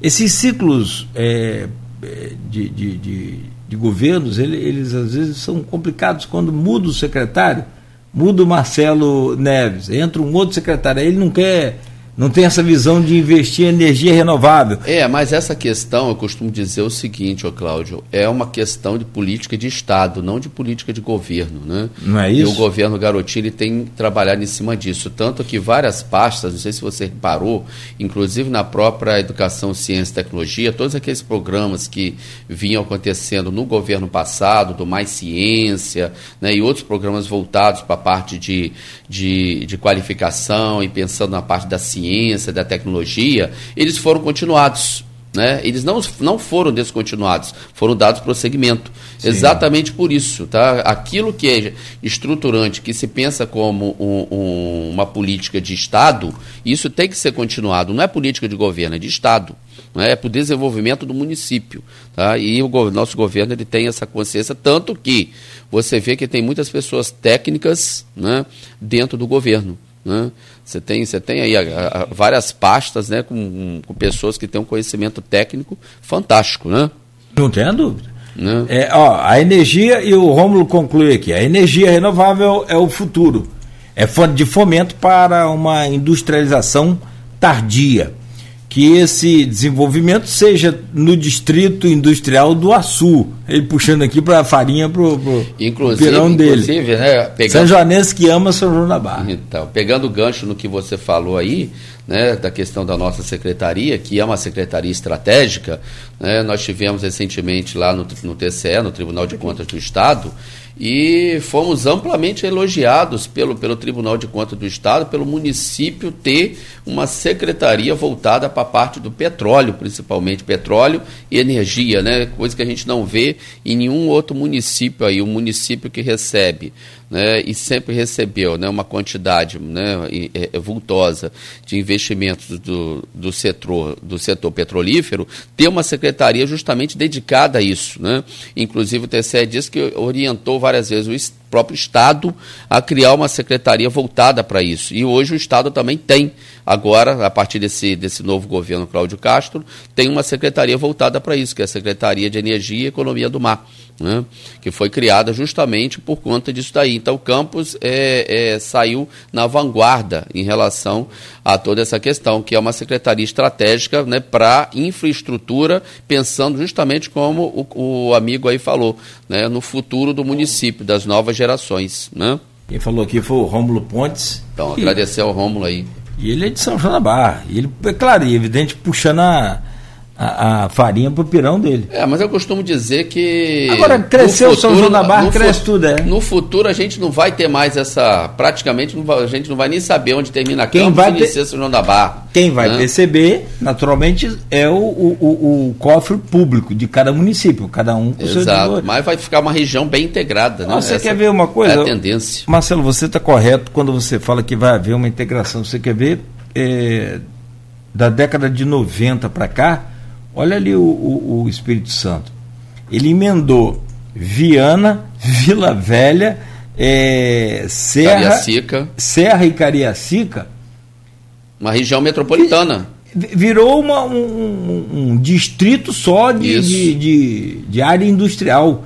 Esses ciclos é, é de, de, de, de, governos, eles, eles às vezes são complicados quando muda o secretário, muda o Marcelo Neves, entra um outro secretário, aí ele não quer não tem essa visão de investir em energia renovável. É, mas essa questão, eu costumo dizer o seguinte, ô Cláudio, é uma questão de política de Estado, não de política de governo, né? Não é isso? E o governo Garotinho tem trabalhado em cima disso, tanto que várias pastas, não sei se você reparou, inclusive na própria Educação, Ciência e Tecnologia, todos aqueles programas que vinham acontecendo no governo passado, do Mais Ciência, né, e outros programas voltados para a parte de, de, de qualificação e pensando na parte da ciência, ciência, da tecnologia, eles foram continuados. Né? Eles não, não foram descontinuados, foram dados prosseguimento. Sim. Exatamente por isso. Tá? Aquilo que é estruturante, que se pensa como um, um, uma política de Estado, isso tem que ser continuado. Não é política de governo, é de Estado. Né? É para o desenvolvimento do município. Tá? E o nosso governo ele tem essa consciência, tanto que você vê que tem muitas pessoas técnicas né, dentro do governo. Né? Você tem, você tem aí a, a, várias pastas né, com, com, pessoas que têm um conhecimento técnico fantástico, né? Não tenha dúvida. Né? É, ó, a energia, e o Rômulo conclui aqui, a energia renovável é o futuro. É fonte de fomento para uma industrialização tardia que esse desenvolvimento seja no distrito industrial do Açu. Ele puxando aqui para a farinha para o pirão dele. Inclusive, né, pegando... São Joanense que ama São João da Barra. Então, pegando o gancho no que você falou aí, né, da questão da nossa secretaria, que é uma secretaria estratégica, né, nós tivemos recentemente lá no, no TCE, no Tribunal de Contas do Estado, e fomos amplamente elogiados pelo, pelo Tribunal de Contas do Estado, pelo município ter uma secretaria voltada para a parte do petróleo, principalmente petróleo e energia, né? coisa que a gente não vê em nenhum outro município aí, um município que recebe né, e sempre recebeu né, uma quantidade né, é, vultosa de investimentos do, do, setor, do setor petrolífero, ter uma secretaria justamente dedicada a isso. Né? Inclusive o TCE disse que orientou várias vezes o próprio Estado a criar uma secretaria voltada para isso. E hoje o Estado também tem, agora, a partir desse, desse novo governo Cláudio Castro, tem uma secretaria voltada para isso, que é a Secretaria de Energia e Economia do Mar né, que foi criada justamente por conta disso daí. Então, o campus é, é, saiu na vanguarda em relação a toda essa questão, que é uma secretaria estratégica né, para infraestrutura, pensando justamente como o, o, amigo aí falou, né, no futuro do município, das novas gerações. Né? Quem falou aqui foi o Rômulo Pontes. Então, agradecer ao Rômulo aí. E ele é de São João da Barra. Ele, é claro, e evidente, puxando a a, a farinha para o pirão dele. É, mas eu costumo dizer que. Agora, cresceu o São João da Barra, cresce tudo, é. No futuro a gente não vai ter mais essa. Praticamente a gente não vai nem saber onde termina Quem Campos vai inicia São João da Barra. Quem vai né? perceber, naturalmente, é o, o, o, o, cofre público de cada município, cada um com Exato, seu mas vai ficar uma região bem integrada. Né? Você essa quer ver uma coisa? É a tendência. Marcelo, você está correto quando você fala que vai haver uma integração. Você quer ver é, da década de 90 para cá Olha ali o, o, o Espírito Santo. Ele emendou Viana, Vila Velha, é, Serra, Cariacica. Serra e Cariacica. Uma região metropolitana. Virou uma, um, um, distrito só de, de, de, de, área industrial.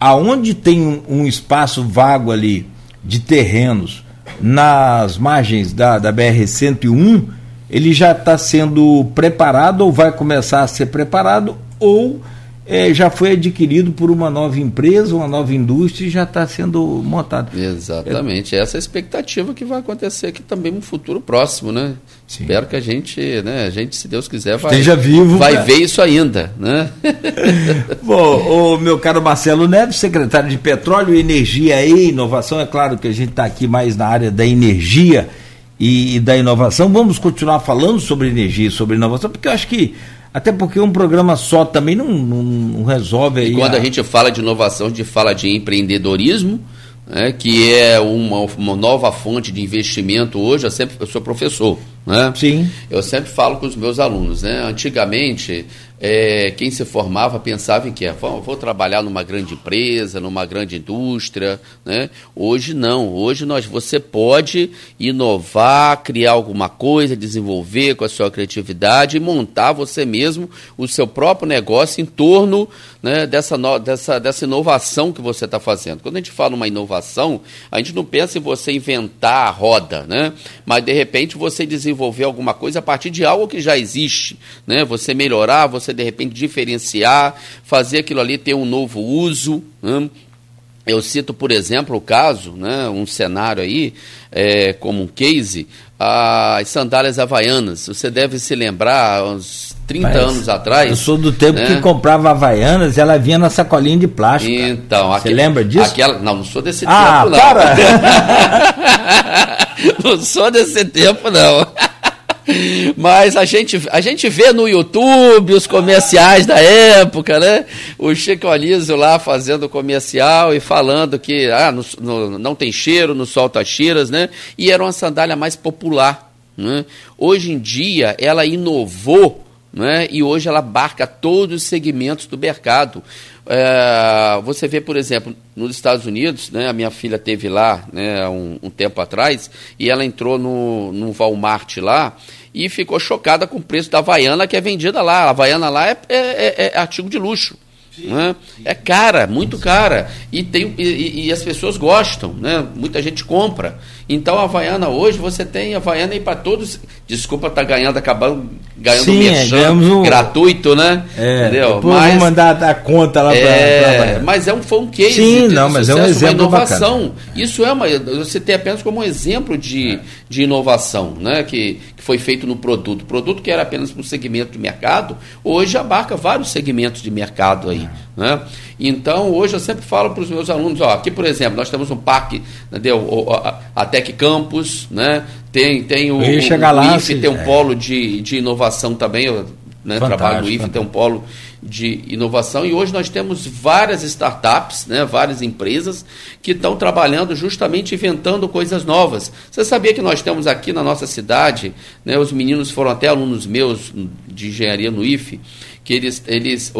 Aonde tem um, um, espaço vago ali de terrenos nas margens da, da BR-101, ele já está sendo preparado ou vai começar a ser preparado ou é, já foi adquirido por uma nova empresa, uma nova indústria e já está sendo montado. Exatamente. É. Essa é a expectativa que vai acontecer aqui também no futuro próximo, né? Sim. Espero que a gente, né, a gente, se Deus quiser, vai, Esteja vivo, vai ver isso ainda, né? Bom, o meu caro Marcelo Neves, secretário de Petróleo, Energia e Inovação, é claro que a gente está aqui mais na área da energia e, e da inovação. Vamos continuar falando sobre energia e sobre inovação, porque eu acho que até porque um programa só também não, não, não resolve. E quando a... a... gente fala de inovação, a gente fala de empreendedorismo, né, que é uma, uma nova fonte de investimento hoje. Eu, sempre, eu sou professor. Né? Sim. Eu sempre falo com os meus alunos. Né? Antigamente, é, quem se formava pensava em que vou, vou, trabalhar numa grande empresa, numa grande indústria, né? Hoje não, hoje nós você pode inovar, criar alguma coisa, desenvolver com a sua criatividade e montar você mesmo o seu próprio negócio em torno né, dessa, no, dessa, dessa inovação que você está fazendo. Quando a gente fala uma inovação, a gente não pensa em você inventar a roda, né? Mas de repente você desenvolver alguma coisa a partir de algo que já existe, né? Você melhorar, você de repente diferenciar, fazer aquilo ali ter um novo uso. Né? Eu cito, por exemplo, o caso, né, um cenário aí, é, como um case, as sandálias havaianas. Você deve se lembrar, uns 30 Mas anos atrás. Eu sou do tempo né? que comprava havaianas e ela vinha na sacolinha de plástico. Então, você lembra disso? Aquela, não, não sou desse ah, tempo, não. Para! não sou desse tempo, não. Mas a gente, a gente vê no YouTube os comerciais da época, né? O Chico Anísio lá fazendo comercial e falando que ah, no, no, não tem cheiro, não solta cheiras, né? E era uma sandália mais popular. Né? Hoje em dia ela inovou né? e hoje ela abarca todos os segmentos do mercado. É, você vê, por exemplo, nos Estados Unidos, né, a minha filha teve lá né, um, um tempo atrás e ela entrou no, no Walmart lá e ficou chocada com o preço da Havaiana que é vendida lá. A Havaiana lá é, é, é, é artigo de luxo. Né? É cara, muito cara. E, tem, e, e, as pessoas gostam, né? muita gente compra. Então a Havaiana hoje, você tem a Havaiana aí para todos. Desculpa estar tá ganhando, acabando ganhando Sim, merchan, um gratuito, né? É, Entendeu? Mas, vamos mandar a conta lá é, para. Mas é um, foi um case. Sim, não, mas sucesso, é um exemplo. Uma inovação. Bacana. Isso é uma. Você tem apenas como um exemplo de, é. de inovação, né? Que, que foi feito no produto. O produto que era apenas para um segmento de mercado, hoje abarca vários segmentos de mercado aí. Né? Então, hoje eu sempre falo para os meus alunos, ó, aqui, por exemplo, nós temos um parque, entendeu? a Tec Campus, né? tem, tem o, o, o IFE, tem um é. polo de, de inovação também, eu né, trabalho no IFE, tem um polo de inovação e hoje nós temos várias startups, né, várias empresas que estão trabalhando justamente inventando coisas novas. Você sabia que nós temos aqui na nossa cidade, né, os meninos foram até alunos meus de engenharia no IFE, que eles, eles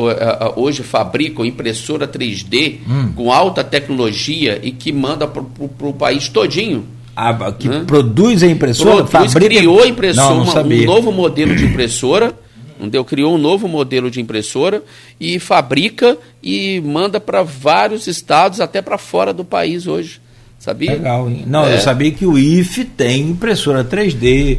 hoje fabricam impressora 3D hum. com alta tecnologia e que manda para o país todinho. Ah, que hum? produz a impressora? Produz, fabrica... criou a impressora, não, não um novo modelo de impressora, entendeu? criou um novo modelo de impressora e fabrica e manda para vários estados, até para fora do país hoje. Sabia? Legal, hein? Não, é. eu sabia que o IFE tem impressora 3D.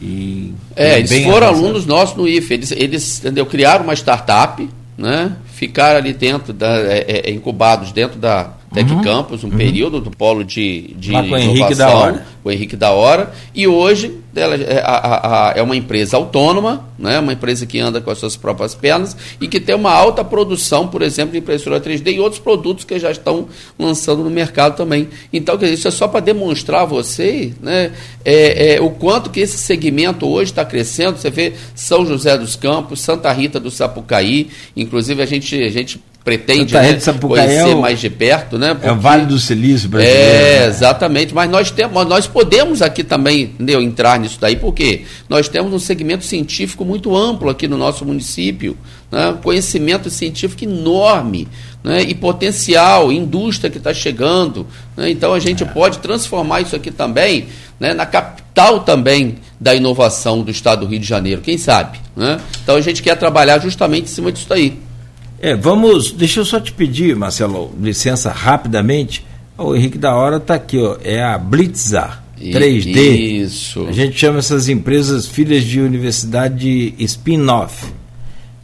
E é, eles foram avançado. alunos nossos no IFE. Eles, eles entendeu, criaram uma startup, né? ficaram ali dentro, da, é, é, incubados dentro da Tec uhum. Campus, um uhum. período do polo de, de Lá com o Henrique da Hora. o Henrique da Hora, e hoje ela é, a, a, é uma empresa autônoma, né, uma empresa que anda com as suas próprias pernas e que tem uma alta produção, por exemplo, de impressora 3D e outros produtos que já estão lançando no mercado também. Então, quer dizer, isso é só para demonstrar a você né, é, é, o quanto que esse segmento hoje está crescendo. Você vê São José dos Campos, Santa Rita do Sapucaí, inclusive a gente, a gente pretende né, conhecer é o, mais de perto, né? Porque, é o Vale do Silício brasileiro. É, né? exatamente. Mas nós temos, nós podemos aqui também entendeu, entrar nisso daí, porque nós temos um segmento científico muito amplo aqui no nosso município, né? conhecimento científico enorme. Né, e potencial, indústria que está chegando. Né, então a gente é. pode transformar isso aqui também né, na capital também da inovação do estado do Rio de Janeiro, quem sabe? Né? Então a gente quer trabalhar justamente em cima disso daí. É, vamos. Deixa eu só te pedir, Marcelo, licença rapidamente. O Henrique da Hora está aqui, ó. É a Blitzar 3D. Isso. A gente chama essas empresas filhas de universidade spin-off.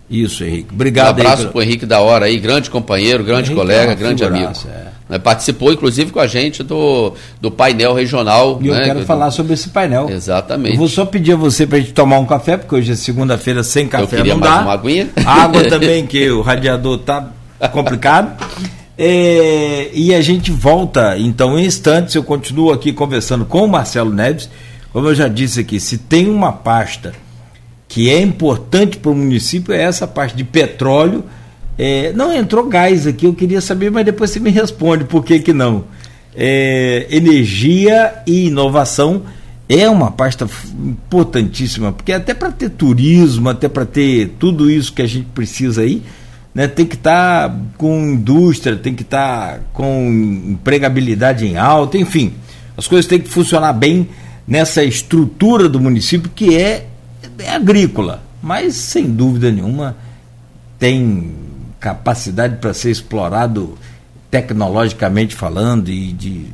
Isso, Henrique. Obrigado. Um abraço para o Henrique da Hora aí, grande companheiro, grande colega, é grande amigo. É. Né, participou, inclusive, com a gente do, do painel regional. E eu né, quero falar sobre esse painel. Exatamente. Eu vou só pedir a você para a gente tomar um café, porque hoje é segunda-feira sem café. Eu queria não mais dá. uma aguinha. Água também, que o radiador tá complicado. É, e a gente volta, então, em instantes. Eu continuo aqui conversando com o Marcelo Neves. Como eu já disse aqui, se tem uma pasta que é importante para o município, é essa parte de petróleo é, não entrou gás aqui, eu queria saber, mas depois você me responde por que, que não. É, energia e inovação é uma pasta importantíssima, porque até para ter turismo, até para ter tudo isso que a gente precisa aí, né, tem que estar tá com indústria, tem que estar tá com empregabilidade em alta, enfim, as coisas têm que funcionar bem nessa estrutura do município que é, é agrícola, mas sem dúvida nenhuma tem capacidade para ser explorado tecnologicamente falando e de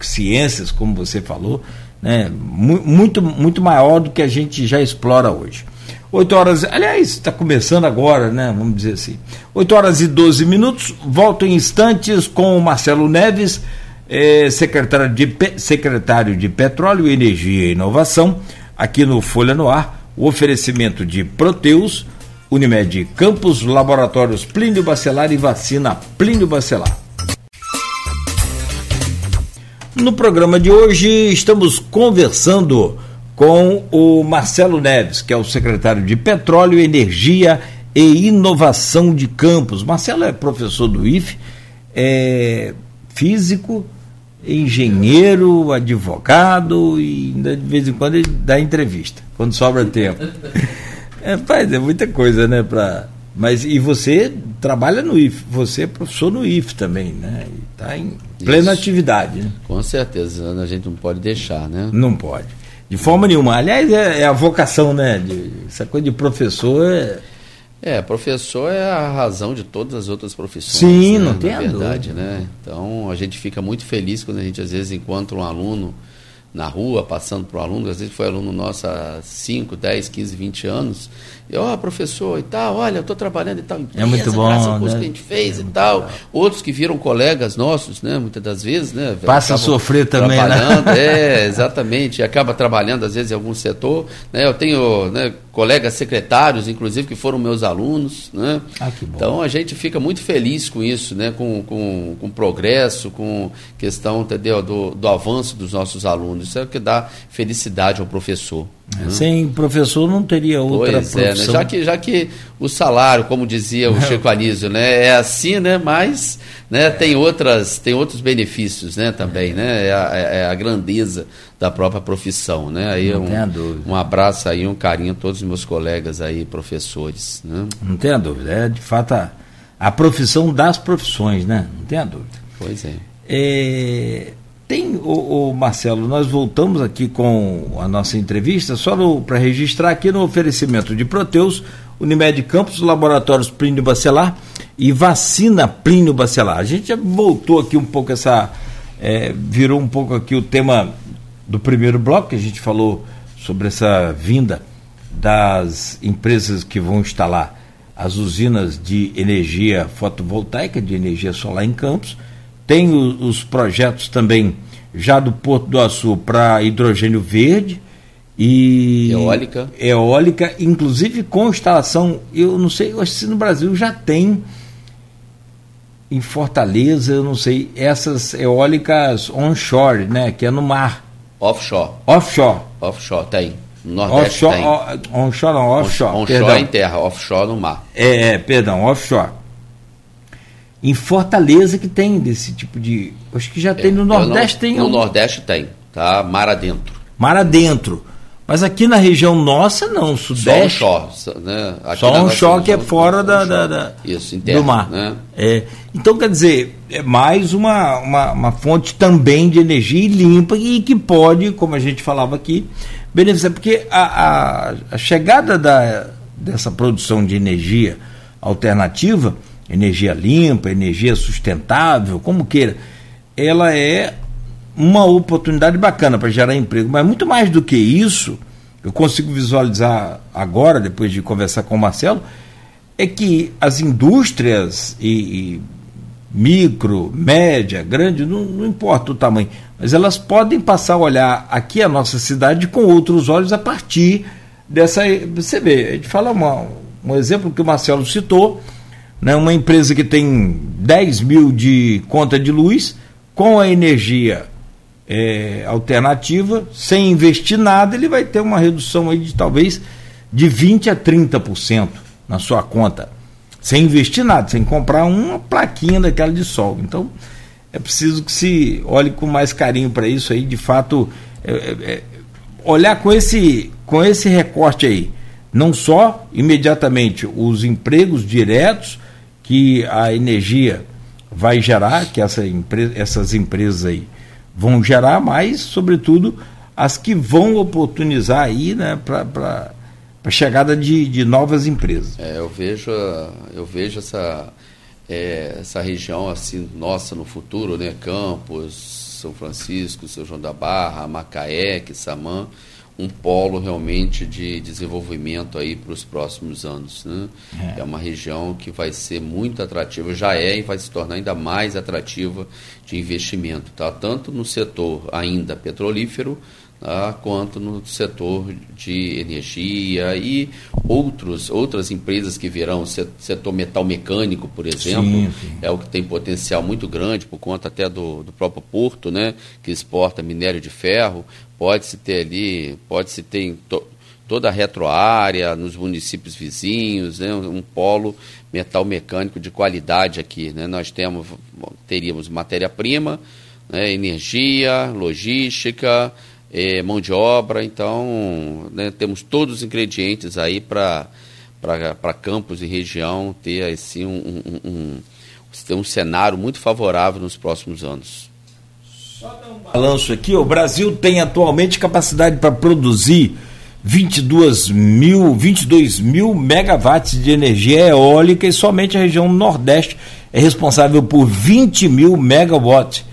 ciências, como você falou, né, muito, muito maior do que a gente já explora hoje. 8 horas, aliás, está começando agora, né? Vamos dizer assim. 8 horas e 12 minutos, volto em instantes com o Marcelo Neves, eh, secretário, de, secretário de Petróleo, Energia e Inovação, aqui no Folha no Ar, o oferecimento de Proteus, Unimed Campos, Laboratórios Plínio Bacelar e Vacina Plínio Bacelar. No programa de hoje estamos conversando com o Marcelo Neves, que é o secretário de Petróleo, Energia e Inovação de Campos. Marcelo é professor do IFE, é físico, engenheiro, advogado e de vez em quando ele dá entrevista, quando sobra tempo. É, faz, é muita coisa, né? Pra, mas e você trabalha no IF, você é professor no IF também, né? Está em plena Isso. atividade. Né? Com certeza, a gente não pode deixar, né? Não pode. De forma nenhuma. Aliás, é, é a vocação, né? De, essa coisa de professor é. É, professor é a razão de todas as outras profissões. Sim, né? não tem Na verdade, né? Então a gente fica muito feliz quando a gente às vezes encontra um aluno na rua, passando para o aluno, às vezes foi aluno nosso há 5, 10, 15, 20 anos, e ó, oh, professor e tal, olha, eu estou trabalhando e tal empresa, é muito bom, graças ao curso né? que a gente fez é e tal. Outros que viram colegas nossos, né, muitas das vezes, né? Passa a sofrer também, né? É, exatamente, e acaba trabalhando às vezes em algum setor, né? Eu tenho, né, colegas secretários, inclusive, que foram meus alunos, né? Ah, então a gente fica muito feliz com isso, né? Com, com, com progresso, com questão, entendeu, do, do avanço dos nossos alunos. Isso é o que dá felicidade ao professor. Né? Sem professor não teria outra pois profissão. É, né? já, que, já que o salário, como dizia o Chico Anísio, né, é assim, né, mas né, é. tem, outras, tem outros benefícios né, também, né, é a, é, é a grandeza da própria profissão. Né? Aí não um, um abraço aí, um carinho a todos os meus colegas aí, professores. Né? Não tenha dúvida, é de fato a, a profissão das profissões, né? Não tenha dúvida. Pois é. é tem, o, Marcelo, nós voltamos aqui com a nossa entrevista, só para registrar aqui no oferecimento de Proteus, Unimed Campos, Laboratórios Plínio Bacelar e Vacina Plínio Bacelar. A gente já voltou aqui um pouco essa. É, virou um pouco aqui o tema do primeiro bloco, que a gente falou sobre essa vinda das empresas que vão instalar as usinas de energia fotovoltaica, de energia solar em Campos tem o, os projetos também já do Porto do Açu para hidrogênio verde e eólica. Eólica, inclusive com instalação, eu não sei, eu acho que no Brasil já tem em Fortaleza, eu não sei, essas eólicas onshore, né, que é no mar. Offshore. Offshore. Offshore, tem. No Nordeste offshore, tem. onshore não, offshore. Onshore perdão. em terra, offshore no mar. É, é, perdão, offshore em Fortaleza que tem desse tipo de. Acho que já tem no Nordeste não, tem. No. Nordeste tem, tá? Mar adentro. Mar adentro. Mas aqui na região nossa, não, Sudeste. Só um shore, né? Aqui só um shore que é fora da, da, da, Isso, do mar. Né? É, então, quer dizer, é mais uma, uma, uma, fonte também de energia limpa e que pode, como a gente falava aqui, beneficiar. Porque a, a, a chegada da, dessa produção de energia alternativa energia limpa, energia sustentável, como queira, ela é uma oportunidade bacana para gerar emprego. Mas muito mais do que isso, eu consigo visualizar agora, depois de conversar com o Marcelo, é que as indústrias e, e micro, média, grande, não, não, importa o tamanho, mas elas podem passar a olhar aqui a nossa cidade com outros olhos a partir dessa. Você vê, a gente fala uma, um exemplo que o Marcelo citou né, uma empresa que tem 10 mil de conta de luz, com a energia é, alternativa, sem investir nada, ele vai ter uma redução aí de talvez de 20 a 30% na sua conta. Sem investir nada, sem comprar uma plaquinha daquela de sol. Então, é preciso que se olhe com mais carinho para isso aí, de fato. É, é, é olhar com esse, com esse recorte aí, não só imediatamente os empregos diretos que a energia vai gerar, que essa empresa, essas empresas aí vão gerar, mas, sobretudo, as que vão oportunizar aí né, para a chegada de, de novas empresas. É, eu vejo, eu vejo essa, é, essa região assim nossa no futuro, né? Campos, São Francisco, São João da Barra, Macaé, Quissamã, um polo realmente de desenvolvimento aí para os próximos anos. Né? É. é. uma região que vai ser muito atrativa, já é e vai se tornar ainda mais atrativa de investimento, tá? tanto no setor ainda petrolífero, tá? quanto no setor de energia e outros, outras empresas que virão, setor metal mecânico, por exemplo, sim, sim. é o que tem potencial muito grande, por conta até do, do próprio porto, né, que exporta minério de ferro, pode-se ter ali, pode-se ter em to, toda a retroárea, nos municípios vizinhos, né, um polo metal mecânico de qualidade aqui. Né? Nós temos, teríamos matéria-prima, né, energia, logística, eh, mão de obra, então né, temos todos os ingredientes aí para campos e região ter assim, um, um, um, um cenário muito favorável nos próximos anos. Só dar um balanço aqui, o Brasil tem atualmente capacidade para produzir 22 mil, 22 mil megawatts de energia eólica e somente a região Nordeste é responsável por 20 mil megawatts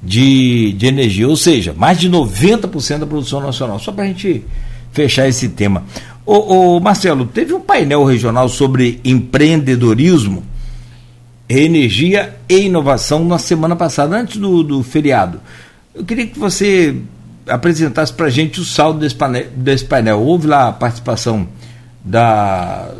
de, de energia, ou seja, mais de 90% da produção nacional. Só para a gente fechar esse tema. Ô, Marcelo, teve um painel regional sobre empreendedorismo energia e inovação na semana passada, antes do, do feriado. Eu queria que você apresentasse para a gente o saldo desse painel, desse painel. Houve lá a participação da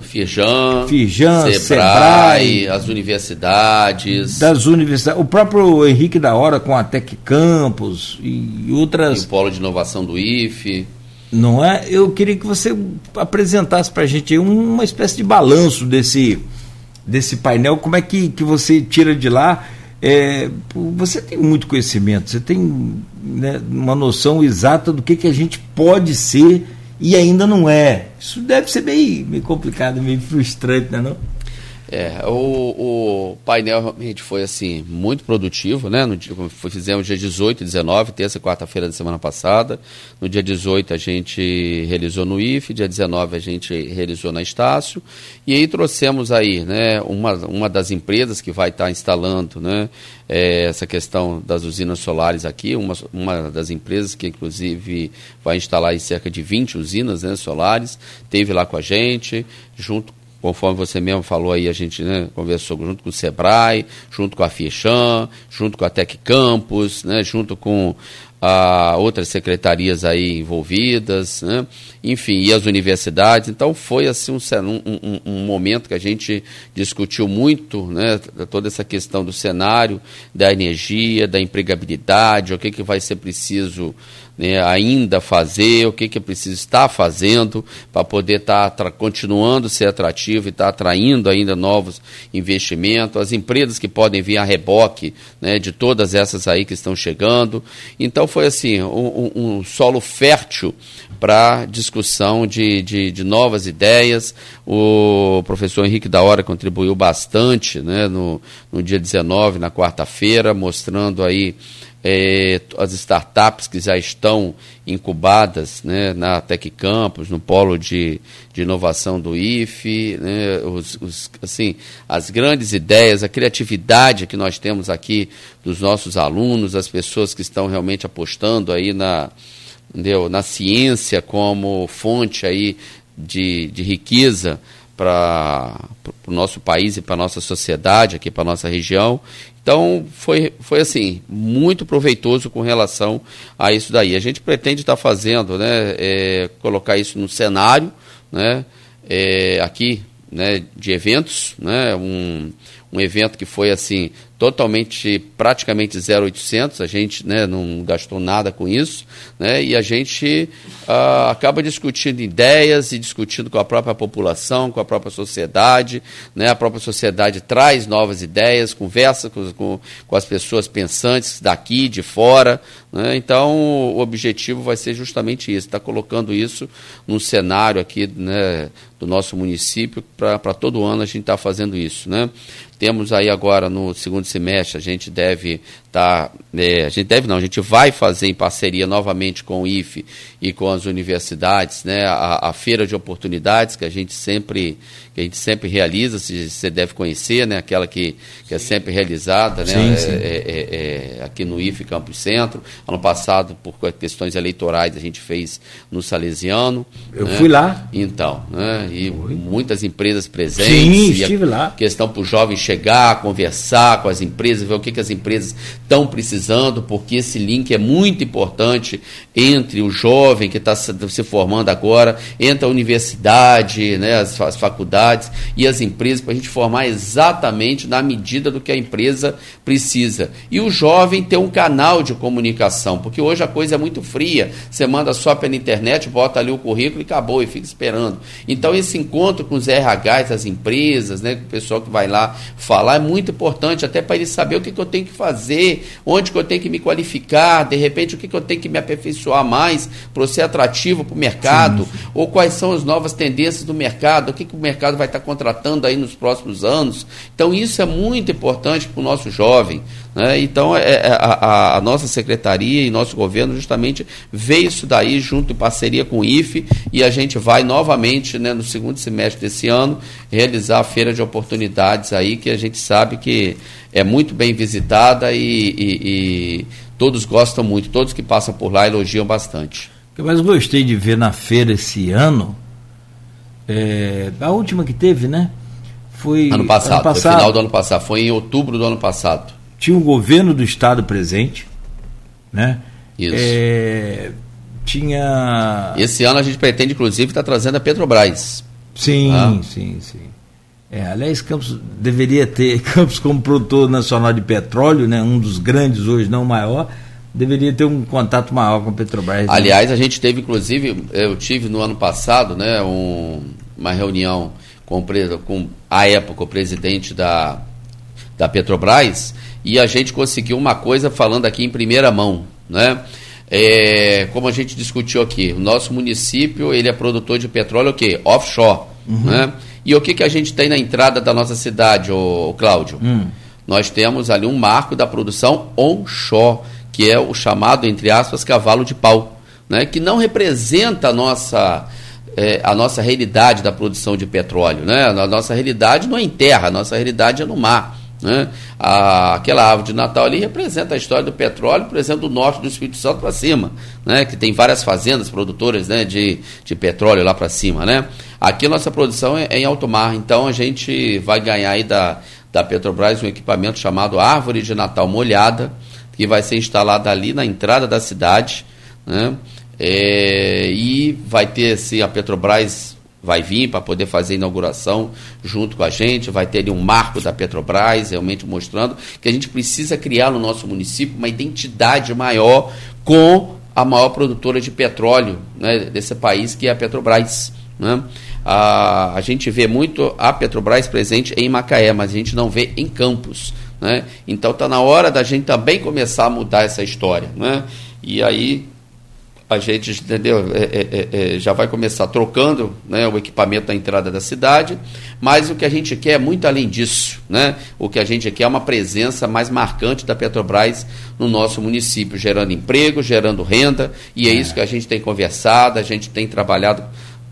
Fijan Sebrae, Sebrae, as universidades. Das universidades. O próprio Henrique da Hora com a Tec Campus e outras. E o Polo de Inovação do IFE. Não é? Eu queria que você apresentasse para a gente uma espécie de balanço desse desse painel, como é que, que você tira de lá? É, você tem muito conhecimento, você tem né, uma noção exata do que, que a gente pode ser e ainda não é. Isso deve ser meio, meio complicado, meio frustrante, né, não? É, o, o painel realmente foi assim muito produtivo, né? No dia, fizemos dia 18 e 19, terça e quarta-feira da semana passada. No dia 18 a gente realizou no IFE, dia 19 a gente realizou na Estácio. E aí trouxemos aí, né, uma, uma das empresas que vai estar instalando, né, é, essa questão das usinas solares aqui, uma, uma das empresas que inclusive vai instalar cerca de 20 usinas né, solares, teve lá com a gente, junto Conforme você mesmo falou aí, a gente né, conversou junto com o Sebrae, junto com a Fiechan, junto com a Tec Campus, né, junto com a outras secretarias aí envolvidas, né? enfim, e as universidades. Então foi assim um, um, um, momento que a gente discutiu muito, né? toda essa questão do cenário, da energia, da empregabilidade, o que, que vai ser preciso né, ainda fazer, o que, que é preciso estar fazendo para poder estar tá continuando ser atrativo e estar tá atraindo ainda novos investimentos, as empresas que podem vir a reboque né, de todas essas aí que estão chegando. Então foi assim, um, um solo fértil para discussão de, de, de, novas ideias. O professor Henrique da Hora contribuiu bastante né, no, no dia 19, na quarta-feira, mostrando aí é, as startups que já estão incubadas né, na Tec Campus, no polo de, de inovação do IFE, né, os, os, assim, as grandes ideias, a criatividade que nós temos aqui dos nossos alunos, as pessoas que estão realmente apostando aí na, entendeu, na ciência como fonte aí de, de riqueza para o nosso país e para a nossa sociedade, aqui para a nossa região. Então, foi, foi assim, muito proveitoso com relação a isso daí. A gente pretende estar tá fazendo, né, é, colocar isso no cenário, né, é, aqui, né, de eventos, né, um, um evento que foi assim totalmente, praticamente 0,800, a gente né, não gastou nada com isso, né, e a gente uh, acaba discutindo ideias e discutindo com a própria população, com a própria sociedade, né, a própria sociedade traz novas ideias, conversa com, com, com as pessoas pensantes daqui, de fora, né, então o objetivo vai ser justamente isso, está colocando isso num cenário aqui né, do nosso município, para todo ano a gente está fazendo isso. Né? Temos aí agora no segundo semestre, a gente deve estar, tá, é, a gente deve não, a gente vai fazer em parceria novamente com o IFE e com as universidades, né, a, a feira de oportunidades que a gente sempre que a gente sempre realiza, você deve conhecer, né, aquela que, que é sempre realizada, né, sim, sim. É, é, é, aqui no IFE Campos Centro. Ano passado, por questões eleitorais, a gente fez no Salesiano. Eu né? fui lá. Então, né, e Foi. muitas empresas presentes. Sim, estive lá. Questão para o jovem chegar, conversar com as empresas, ver o que, que as empresas estão precisando, porque esse link é muito importante entre o jovem que está se formando agora, entre a universidade, né, as, as faculdades e as empresas, para a gente formar exatamente na medida do que a empresa precisa. E o jovem ter um canal de comunicação, porque hoje a coisa é muito fria. Você manda só pela internet, bota ali o currículo e acabou, e fica esperando. Então, esse encontro com os RHs, as empresas, né, com o pessoal que vai lá falar, é muito importante, até para ele saber o que, que eu tenho que fazer, onde que eu tenho que me qualificar, de repente o que, que eu tenho que me aperfeiçoar mais para ser atrativo para o mercado, sim, sim. ou quais são as novas tendências do mercado, o que, que o mercado vai estar contratando aí nos próximos anos. Então isso é muito importante para o nosso jovem. Né? Então é, é, a, a, nossa secretaria e nosso governo justamente vê isso daí junto em parceria com o IFE e a gente vai novamente né, no segundo semestre desse ano realizar a feira de oportunidades aí que a gente sabe que é muito bem visitada e, e, e todos gostam muito, todos que passam por lá elogiam bastante. O que eu mais gostei de ver na feira esse ano, é, a última que teve, né? Foi ano passado, ano passado. Foi final do ano passado, foi em outubro do ano passado. Tinha o governo do estado presente, né? Isso. É, tinha. Esse ano a gente pretende, inclusive, estar tá trazendo a Petrobras. Sim, ah. sim, sim. É, aliás, Campos deveria ter, Campos como produtor nacional de petróleo, né, um dos grandes hoje, não o maior, deveria ter um contato maior com a Petrobras. Né? Aliás, a gente teve, inclusive, eu tive no ano passado, né, um, uma reunião com, com a época o presidente da, da Petrobras e a gente conseguiu uma coisa falando aqui em primeira mão, né? É, como a gente discutiu aqui, o nosso município ele é produtor de petróleo o quê? Offshore, uhum. né? E o que, que a gente tem na entrada da nossa cidade, o Cláudio? Hum. Nós temos ali um marco da produção onshore, que é o chamado, entre aspas, cavalo de pau, né? que não representa a nossa, é, a nossa realidade da produção de petróleo. Né? A nossa realidade não é em terra, a nossa realidade é no mar. Né? A, aquela árvore de Natal ali representa a história do petróleo, por exemplo, do norte do Espírito Santo para cima, né? que tem várias fazendas produtoras né? de, de petróleo lá para cima. Né? Aqui a nossa produção é, é em alto mar, então a gente vai ganhar aí da, da Petrobras um equipamento chamado Árvore de Natal Molhada, que vai ser instalada ali na entrada da cidade. Né? É, e vai ter assim, a Petrobras vai vir para poder fazer a inauguração junto com a gente, vai ter ali um marco da Petrobras, realmente mostrando que a gente precisa criar no nosso município uma identidade maior com a maior produtora de petróleo né, desse país, que é a Petrobras. Né? A, a gente vê muito a Petrobras presente em Macaé, mas a gente não vê em Campos. Né? Então está na hora da gente também começar a mudar essa história. Né? E aí a gente entendeu, é, é, é, é, já vai começar trocando né, o equipamento na entrada da cidade, mas o que a gente quer é muito além disso. Né? O que a gente quer é uma presença mais marcante da Petrobras no nosso município, gerando emprego, gerando renda, e é, é. isso que a gente tem conversado, a gente tem trabalhado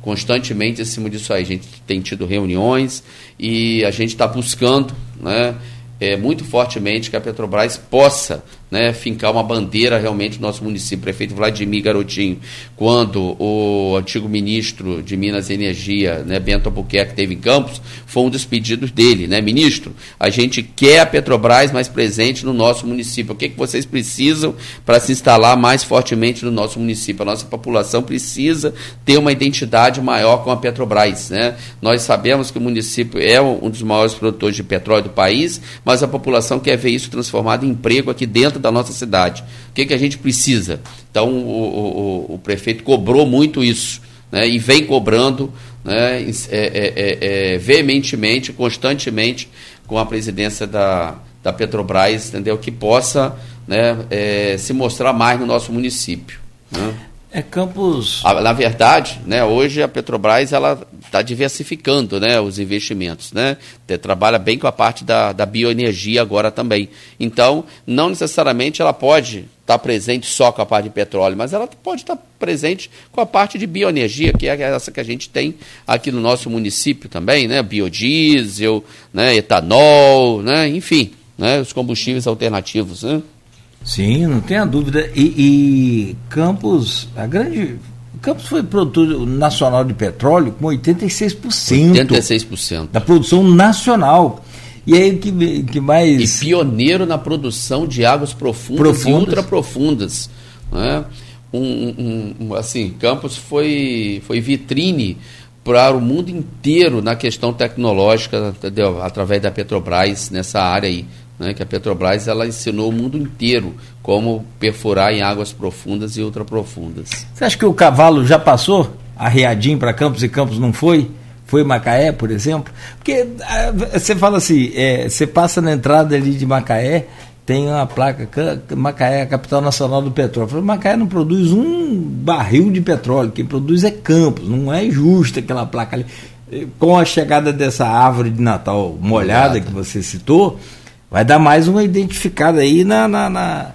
constantemente em cima disso aí. A gente tem tido reuniões e a gente está buscando né, é, muito fortemente que a Petrobras possa né, fincar uma bandeira realmente no nosso município. O prefeito Vladimir Garotinho, quando o antigo ministro de Minas e Energia, né, Bento Albuquerque, teve em Campos, foi um dos pedidos dele, né, ministro? A gente quer a Petrobras mais presente no nosso município. O que, é que vocês precisam para se instalar mais fortemente no nosso município? A nossa população precisa ter uma identidade maior com a Petrobras. Né? Nós sabemos que o município é um dos maiores produtores de petróleo do país, mas a população quer ver isso transformado em emprego aqui dentro da nossa cidade. O que, é que a gente precisa? Então, o, o, o prefeito cobrou muito isso né? e vem cobrando né? é, é, é, é, veementemente, constantemente, com a presidência da, da Petrobras, entendeu? que possa né, é, se mostrar mais no nosso município. Né? É Campos. Na verdade, né, hoje a Petrobras ela está diversificando né, os investimentos. Né? Trabalha bem com a parte da, da bioenergia agora também. Então, não necessariamente ela pode estar tá presente só com a parte de petróleo, mas ela pode estar tá presente com a parte de bioenergia, que é essa que a gente tem aqui no nosso município também, né? Biodiesel, né? etanol, né? enfim, né? os combustíveis alternativos. Né? Sim, não tenha dúvida. E, e Campos, a grande. Campos foi produtor nacional de petróleo com 86%. 86%. Da produção nacional. E aí que, que mais. E pioneiro na produção de águas profundas, profundas. e ultraprofundas. Né? Um, um, um, assim, Campos foi, foi vitrine para o mundo inteiro na questão tecnológica, entendeu? através da Petrobras nessa área aí né, que a Petrobras ela ensinou o mundo inteiro como perfurar em águas profundas e ultraprofundas. Você acha que o cavalo já passou arreadinho para Campos e Campos não foi? Foi Macaé, por exemplo? Porque ah, você fala assim, é, você passa na entrada ali de Macaé, tem uma placa, Macaé, a capital nacional do petróleo. Macaé não produz um barril de petróleo, quem produz é Campos, não é justa aquela placa ali. Com a chegada dessa árvore de Natal molhada. que você citou, vai dar mais uma identificada aí na, na, na,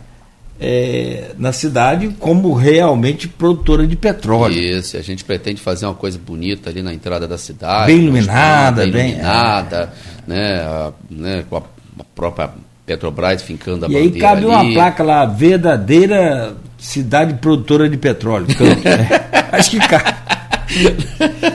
é, na, cidade como realmente produtora de petróleo. Isso, a gente pretende fazer uma coisa bonita ali na entrada da cidade. Bem iluminada, bem iluminada, é. né, a, né, com a, a, própria Petrobras fincando a e bandeira E aí cabe ali. uma placa lá, verdadeira cidade produtora de petróleo. Acho que cabe.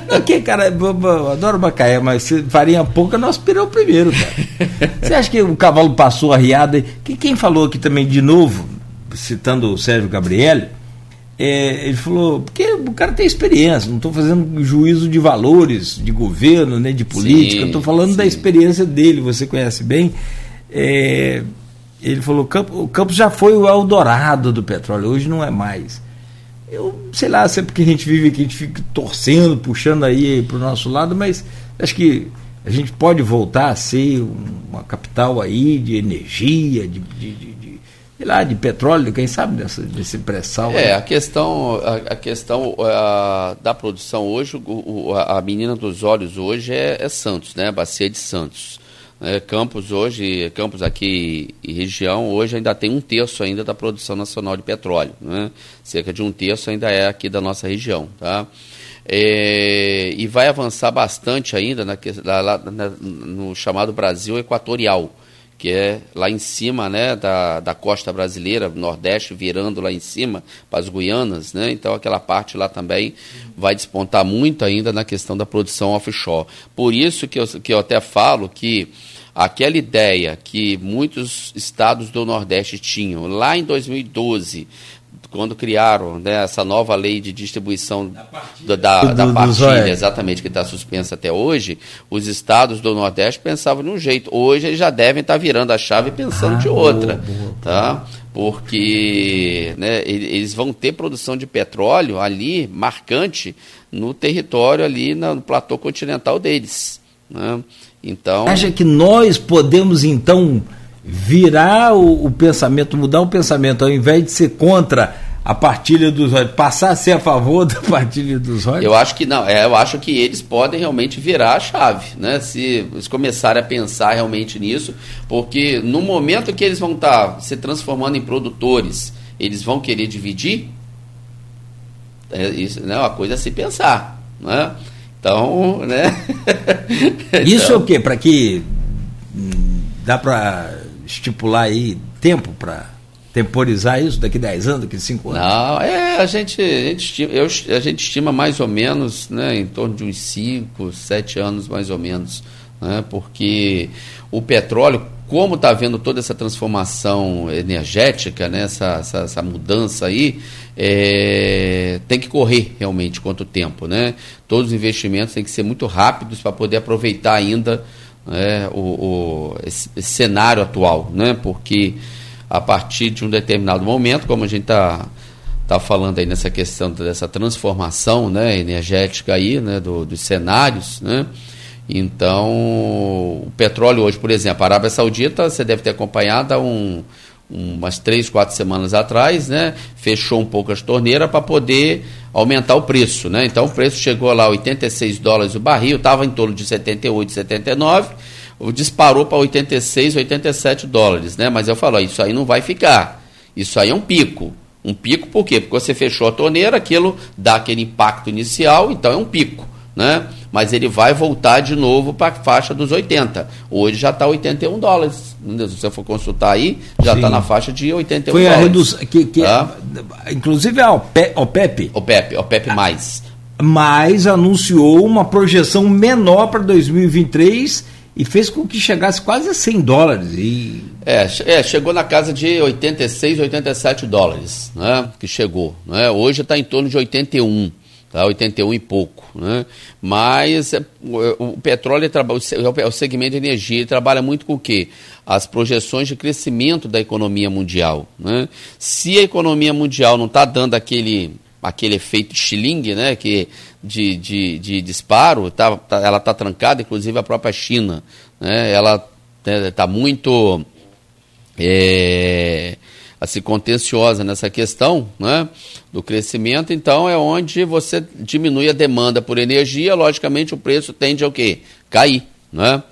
Porque, cara, eu adoro Macaé, mas se farinha pouca, nós piramos primeiro, cara. Você acha que o cavalo passou arriado? Que, quem falou aqui também, de novo, citando o Sérgio Gabriel, é, ele falou, porque o cara tem experiência, não estou fazendo juízo de valores, de governo, né, de política, estou falando sim. da experiência dele, você conhece bem. É, ele falou, o Campos já foi o Eldorado do petróleo, hoje não é mais. Eu sei lá, sempre que a gente vive aqui, a gente fica torcendo, puxando aí para o nosso lado, mas acho que a gente pode voltar a ser uma capital aí de energia, de, de, de, de sei lá, de petróleo, quem sabe dessa, desse pré-sal. É, a questão, a, a questão a, da produção hoje, o, a menina dos olhos hoje é, é Santos, né? A bacia de Santos. É, Campos hoje, Campos aqui e região, hoje ainda tem um terço ainda da produção nacional de petróleo. Né? Cerca de um terço ainda é aqui da nossa região. Tá? É, e vai avançar bastante ainda na, lá, na, no chamado Brasil Equatorial, que é lá em cima né, da, da costa brasileira, Nordeste, virando lá em cima para as Guianas. Né? Então aquela parte lá também vai despontar muito ainda na questão da produção offshore. Por isso que eu, que eu até falo que aquela ideia que muitos estados do Nordeste tinham lá em 2012, quando criaram né, essa nova lei de distribuição da partilha, da, da, da partilha exatamente, que está suspensa até hoje, os estados do Nordeste pensavam de um jeito. Hoje eles já devem estar tá virando a chave pensando ah, de outra. Boa, boa, tá? Porque né, eles vão ter produção de petróleo ali, marcante, no território ali, no platô continental deles. Né? Então. Acha que nós podemos então virar o, o, pensamento, mudar o pensamento, ao invés de ser contra a partilha dos olhos, passar a ser a favor da partilha dos olhos? Eu acho que não, é, eu acho que eles podem realmente virar a chave, né? Se eles começarem a pensar realmente nisso, porque no momento que eles vão estar tá se transformando em produtores, eles vão querer dividir. É, isso né, é uma coisa a se pensar, né? Então, né? Isso então... é o quê? Para que hum, dá para estipular aí tempo para temporizar isso daqui 10 anos, daqui 5 anos? Não, é, a gente, a gente, estima, eu, a gente estima mais ou menos, né, em torno de uns 5, 7 anos mais ou menos, né, porque o petróleo, como está havendo toda essa transformação energética, né, essa, essa, essa mudança aí, é, tem que correr realmente quanto tempo. Né? Todos os investimentos têm que ser muito rápidos para poder aproveitar ainda né, o, o esse, esse, cenário atual, né? porque a partir de um determinado momento, como a gente está tá falando aí nessa questão dessa transformação né, energética aí, né, do, dos cenários, né? Então, o petróleo hoje, por exemplo, a Arábia Saudita, você deve ter acompanhado um, umas três, quatro semanas atrás, né? Fechou um pouco as torneiras para poder aumentar o preço, né? Então o preço chegou lá a 86 dólares o barril, estava em torno de 78, 79, disparou para 86, 87 dólares, né? Mas eu falo, isso aí não vai ficar. Isso aí é um pico. Um pico por quê? Porque você fechou a torneira, aquilo dá aquele impacto inicial, então é um pico né? Mas ele vai voltar de novo para a faixa dos 80. Hoje já está 81 dólares. Se você for consultar aí, já está na faixa de 81 Foi dólares. a redução. Que, que, tá? Inclusive a OPEP. OPEP, OPEP, OPEP mais. Mas anunciou uma projeção menor para 2023 e fez com que chegasse quase a 100 dólares. E... É, é, chegou na casa de 86, 87 dólares, né? Que chegou. Né? Hoje está em torno de 81 tá? 81 e pouco. Né? Mas é, o, petróleo, é o segmento de energia, ele trabalha muito com o quê? As projeções de crescimento da economia mundial. Né? Se a economia mundial não está dando aquele, aquele efeito estilingue, né? que, de, de, de disparo, tá, tá ela está trancada, inclusive a própria China. Né? Ela está né, muito. É, assim, contenciosa nessa questão né, do crescimento, então é onde você diminui a demanda por energia, logicamente o preço tende a o quê? Cair. Né?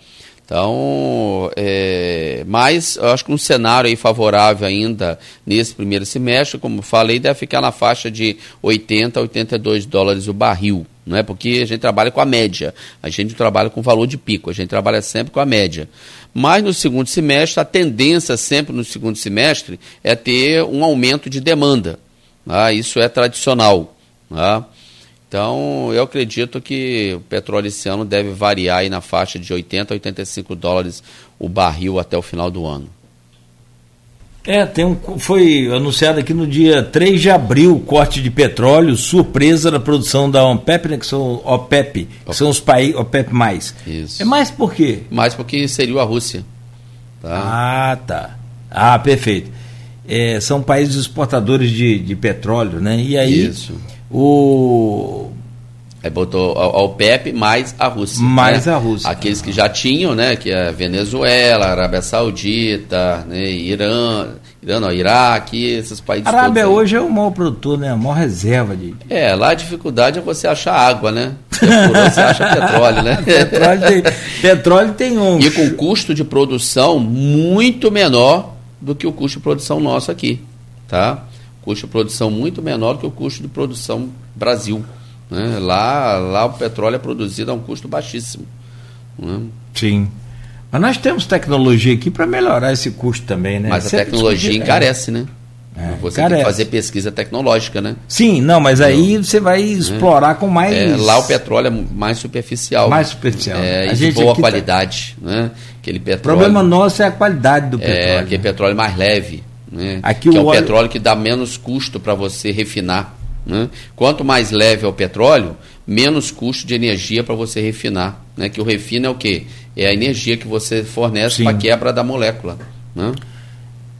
Então, é, mas eu acho que um cenário aí favorável ainda nesse primeiro semestre, como falei, deve ficar na faixa de 80 a 82 dólares o barril, não é? Porque a gente trabalha com a média, a gente trabalha com valor de pico, a gente trabalha sempre com a média. Mas no segundo semestre, a tendência sempre no segundo semestre é ter um aumento de demanda. Tá? Isso é tradicional. Tá? Então, eu acredito que o petróleo esse ano deve variar aí na faixa de 80 a 85 dólares o barril até o final do ano. É, tem um, foi anunciado aqui no dia 3 de abril o corte de petróleo, surpresa da produção da OPEP, né, que são OPEP, que são os países OPEP+. Mais. Isso. É mais por quê? Mais porque seria a Rússia. Tá? Ah, tá. Ah, perfeito. É, são países exportadores de, de petróleo, né? E aí Isso. O Aí botou a OPEP mais a Rússia. Mais né? a Rússia. Aqueles que já tinham, né? Que é Venezuela, Arábia Saudita, né, Irã, Irã não, Iraque, esses países. A Arábia hoje é o maior produtor, né? A maior reserva de. É, lá a dificuldade é você achar água, né? você acha petróleo, né? petróleo, tem, petróleo tem um. E com custo de produção muito menor do que o custo de produção nosso aqui, tá? Custo de produção muito menor que o custo de produção Brasil. Né? Lá, lá o petróleo é produzido a um custo baixíssimo. Né? Sim. Mas nós temos tecnologia aqui para melhorar esse custo também, né? Mas Você a tecnologia encarece, né? É, você encarece. tem que fazer pesquisa tecnológica, né? Sim, não, mas aí você vai explorar é. com mais. É, lá o petróleo é mais superficial. Mais superficial. É, a e de boa tá qualidade. Tá... Né? Aquele petróleo. O problema nosso é a qualidade do petróleo. É, aquele petróleo mais leve. Né? Aqui que o é o óleo... petróleo que dá menos custo para você refinar. Né? Quanto mais leve é o petróleo, menos custo de energia para você refinar. Né? Que o refino é o quê? É a energia que você fornece para a quebra da molécula. Né?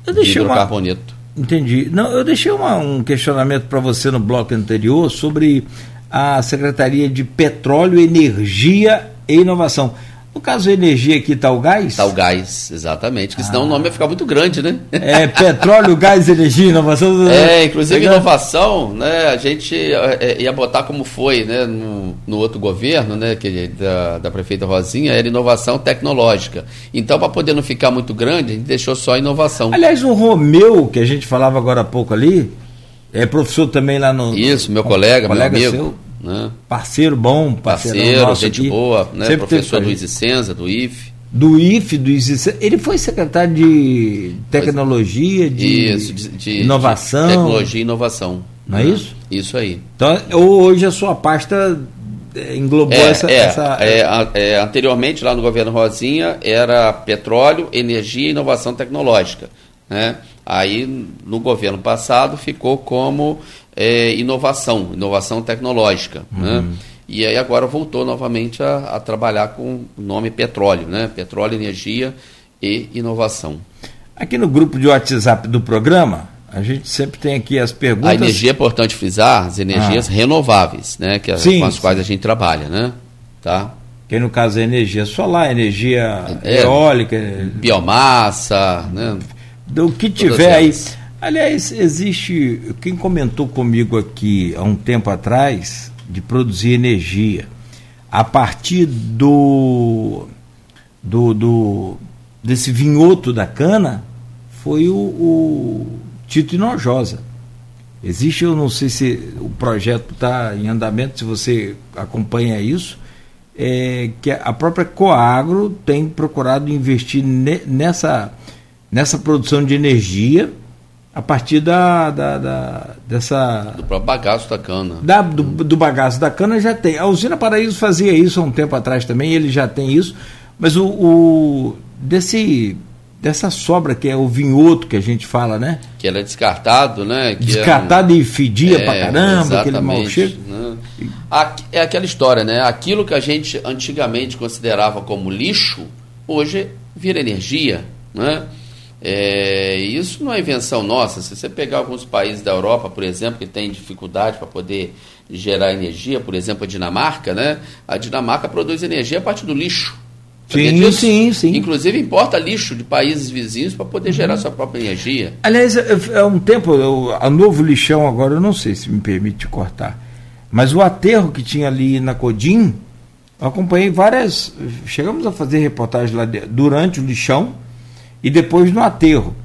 Eu deixei hidrocarboneto. Uma... Entendi. Não, eu deixei uma, um questionamento para você no bloco anterior sobre a Secretaria de Petróleo, Energia e Inovação. No caso, energia aqui está o gás? Está o gás, exatamente. Porque senão ah. o nome vai ficar muito grande, né? É, petróleo, gás, energia, inovação. É, inclusive inovação, né? A gente é, é, ia botar como foi, né? No, no outro governo, né? Que, da, da prefeita Rosinha, era inovação tecnológica. Então, para poder não ficar muito grande, a gente deixou só inovação. Aliás, o Romeu, que a gente falava agora há pouco ali, é professor também lá no. Isso, meu colega, colega meu amigo. Seu né? Parceiro bom, parceiro, gente aqui. boa, né? professor Luiz Icenza, do IFE. do IF, do ICC. Ele foi secretário de tecnologia, de, isso, de, de inovação. De tecnologia e inovação. Não é né? isso? Isso aí. Então, hoje a sua pasta eh, englobou é, essa. É, essa... É, é, anteriormente, lá no governo Rosinha, era petróleo, energia e inovação tecnológica. Né? Aí, no governo passado, ficou como é, inovação, inovação tecnológica. Uhum. Né? E aí agora voltou novamente a, a, trabalhar com o nome petróleo, né? Petróleo, energia e inovação. Aqui no grupo de WhatsApp do programa, a gente sempre tem aqui as perguntas. A energia é importante frisar, as energias ah. renováveis, né? Que é, sim, com as sim. quais a gente trabalha, né? Tá? Que no caso é energia solar, energia é, eólica, biomassa, né? Do que tiver aí. Aliás, existe. Quem comentou comigo aqui há um tempo atrás de produzir energia a partir do, do, do desse vinhoto da cana foi o, o Tito Inojosa. Existe, eu não sei se o projeto está em andamento, se você acompanha isso, é, que a própria Coagro tem procurado investir ne, nessa, nessa produção de energia a partir da, da, da, dessa. Do próprio bagaço da cana. Da, do, do bagaço da cana já tem. A usina Paraíso fazia isso há um tempo atrás também, ele já tem isso. Mas o, o desse dessa sobra que é o vinhoto que a gente fala, né? Que era descartado, né? Que descartado um... e fedia é, pra caramba, aquele mau cheiro. Né? É aquela história, né? Aquilo que a gente antigamente considerava como lixo, hoje vira energia, né? É, isso não é invenção nossa. Se você pegar alguns países da Europa, por exemplo, que têm dificuldade para poder gerar energia, por exemplo, a Dinamarca, né? A Dinamarca produz energia a partir do lixo. Sim, sim, sim. Inclusive importa lixo de países vizinhos para poder gerar uhum. sua própria energia. Aliás, há um tempo, a novo lixão agora, eu não sei se me permite cortar, mas o aterro que tinha ali na Codim, eu acompanhei várias. Chegamos a fazer reportagem lá de, durante o lixão e depois no aterro.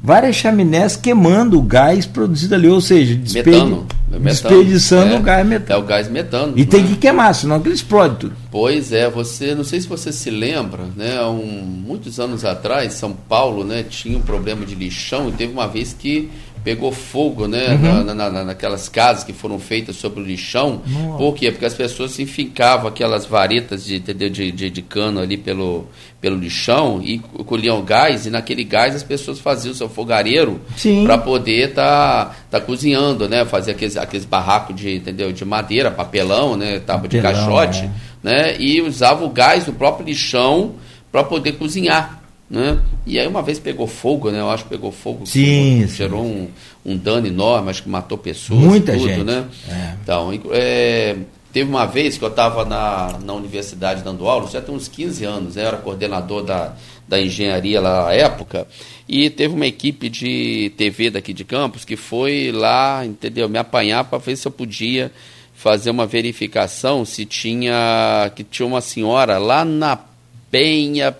Várias chaminés queimando o gás produzido ali, ou seja, desperdi metano, metano, desperdiçando é, o gás metano. É o gás metano. E tem é? que queimar, senão ele explode tudo. Pois é, você, não sei se você se lembra, né, um, muitos anos atrás, São Paulo, né, tinha um problema de lixão e teve uma vez que pegou fogo né, uhum. na, na, naquelas casas que foram feitas sobre o lixão. Nossa. Por quê? Porque as pessoas enfincavam aquelas varetas de, de, de, de, cano ali pelo, pelo lixão e colhiam gás, e naquele gás as pessoas faziam o seu fogareiro para poder estar tá, tá cozinhando, né? Fazer aqueles, aqueles barracos de, entendeu? de madeira, papelão, né? Tábua de caixote, é. né? E usava o gás do próprio lixão para poder cozinhar. Né? E aí uma vez pegou fogo, né? Eu acho que pegou fogo, sim, gerou. Um, um dano enorme, acho que matou pessoas, muita tudo, gente, né? É. Então, é, teve uma vez que eu estava na, na universidade dando aula, já tem uns 15 anos, né? eu era coordenador da, da engenharia lá na época, e teve uma equipe de TV daqui de Campos que foi lá, entendeu, me apanhar para ver se eu podia fazer uma verificação se tinha que tinha uma senhora lá na Penha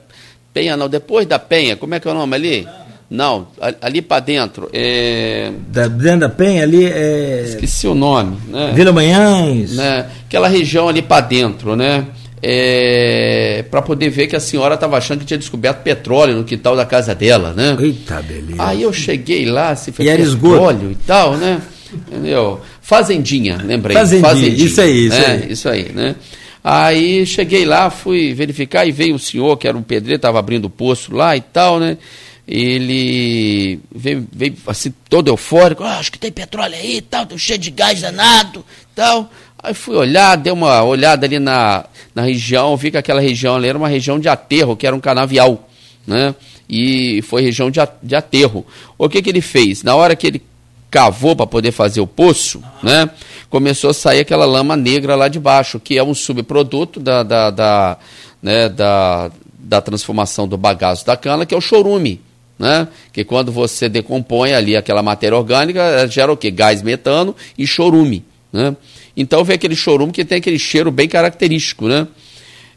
Penha não, depois da Penha, como é que é o nome ali? Não, ali para dentro. É... Da, dentro da Penha ali é. Esqueci o nome, né? Vila Manhães. Né? Aquela região ali para dentro, né? É... para poder ver que a senhora estava achando que tinha descoberto petróleo no quintal da casa dela, né? Eita, beleza. Aí eu cheguei lá, se foi e petróleo e tal, né? Entendeu? Fazendinha, lembrei. Fazendinha, Fazendinha isso aí, isso né? aí. Isso aí, né? Aí cheguei lá, fui verificar e veio um senhor que era um pedreiro, estava abrindo o poço lá e tal, né? Ele veio, veio assim todo eufórico, ah, acho que tem petróleo aí e tal, cheio de gás danado tal. Aí fui olhar, dei uma olhada ali na, na região, vi que aquela região ali era uma região de aterro, que era um canavial, né? E foi região de, de aterro. O que, que ele fez? Na hora que ele cavou para poder fazer o poço, né? Começou a sair aquela lama negra lá de baixo, que é um subproduto da, da, da, né, da, da transformação do bagaço da cana, que é o chorume. Né? Que quando você decompõe ali aquela matéria orgânica, gera o que? Gás metano e chorume. Né? Então vem aquele chorume que tem aquele cheiro bem característico. Né?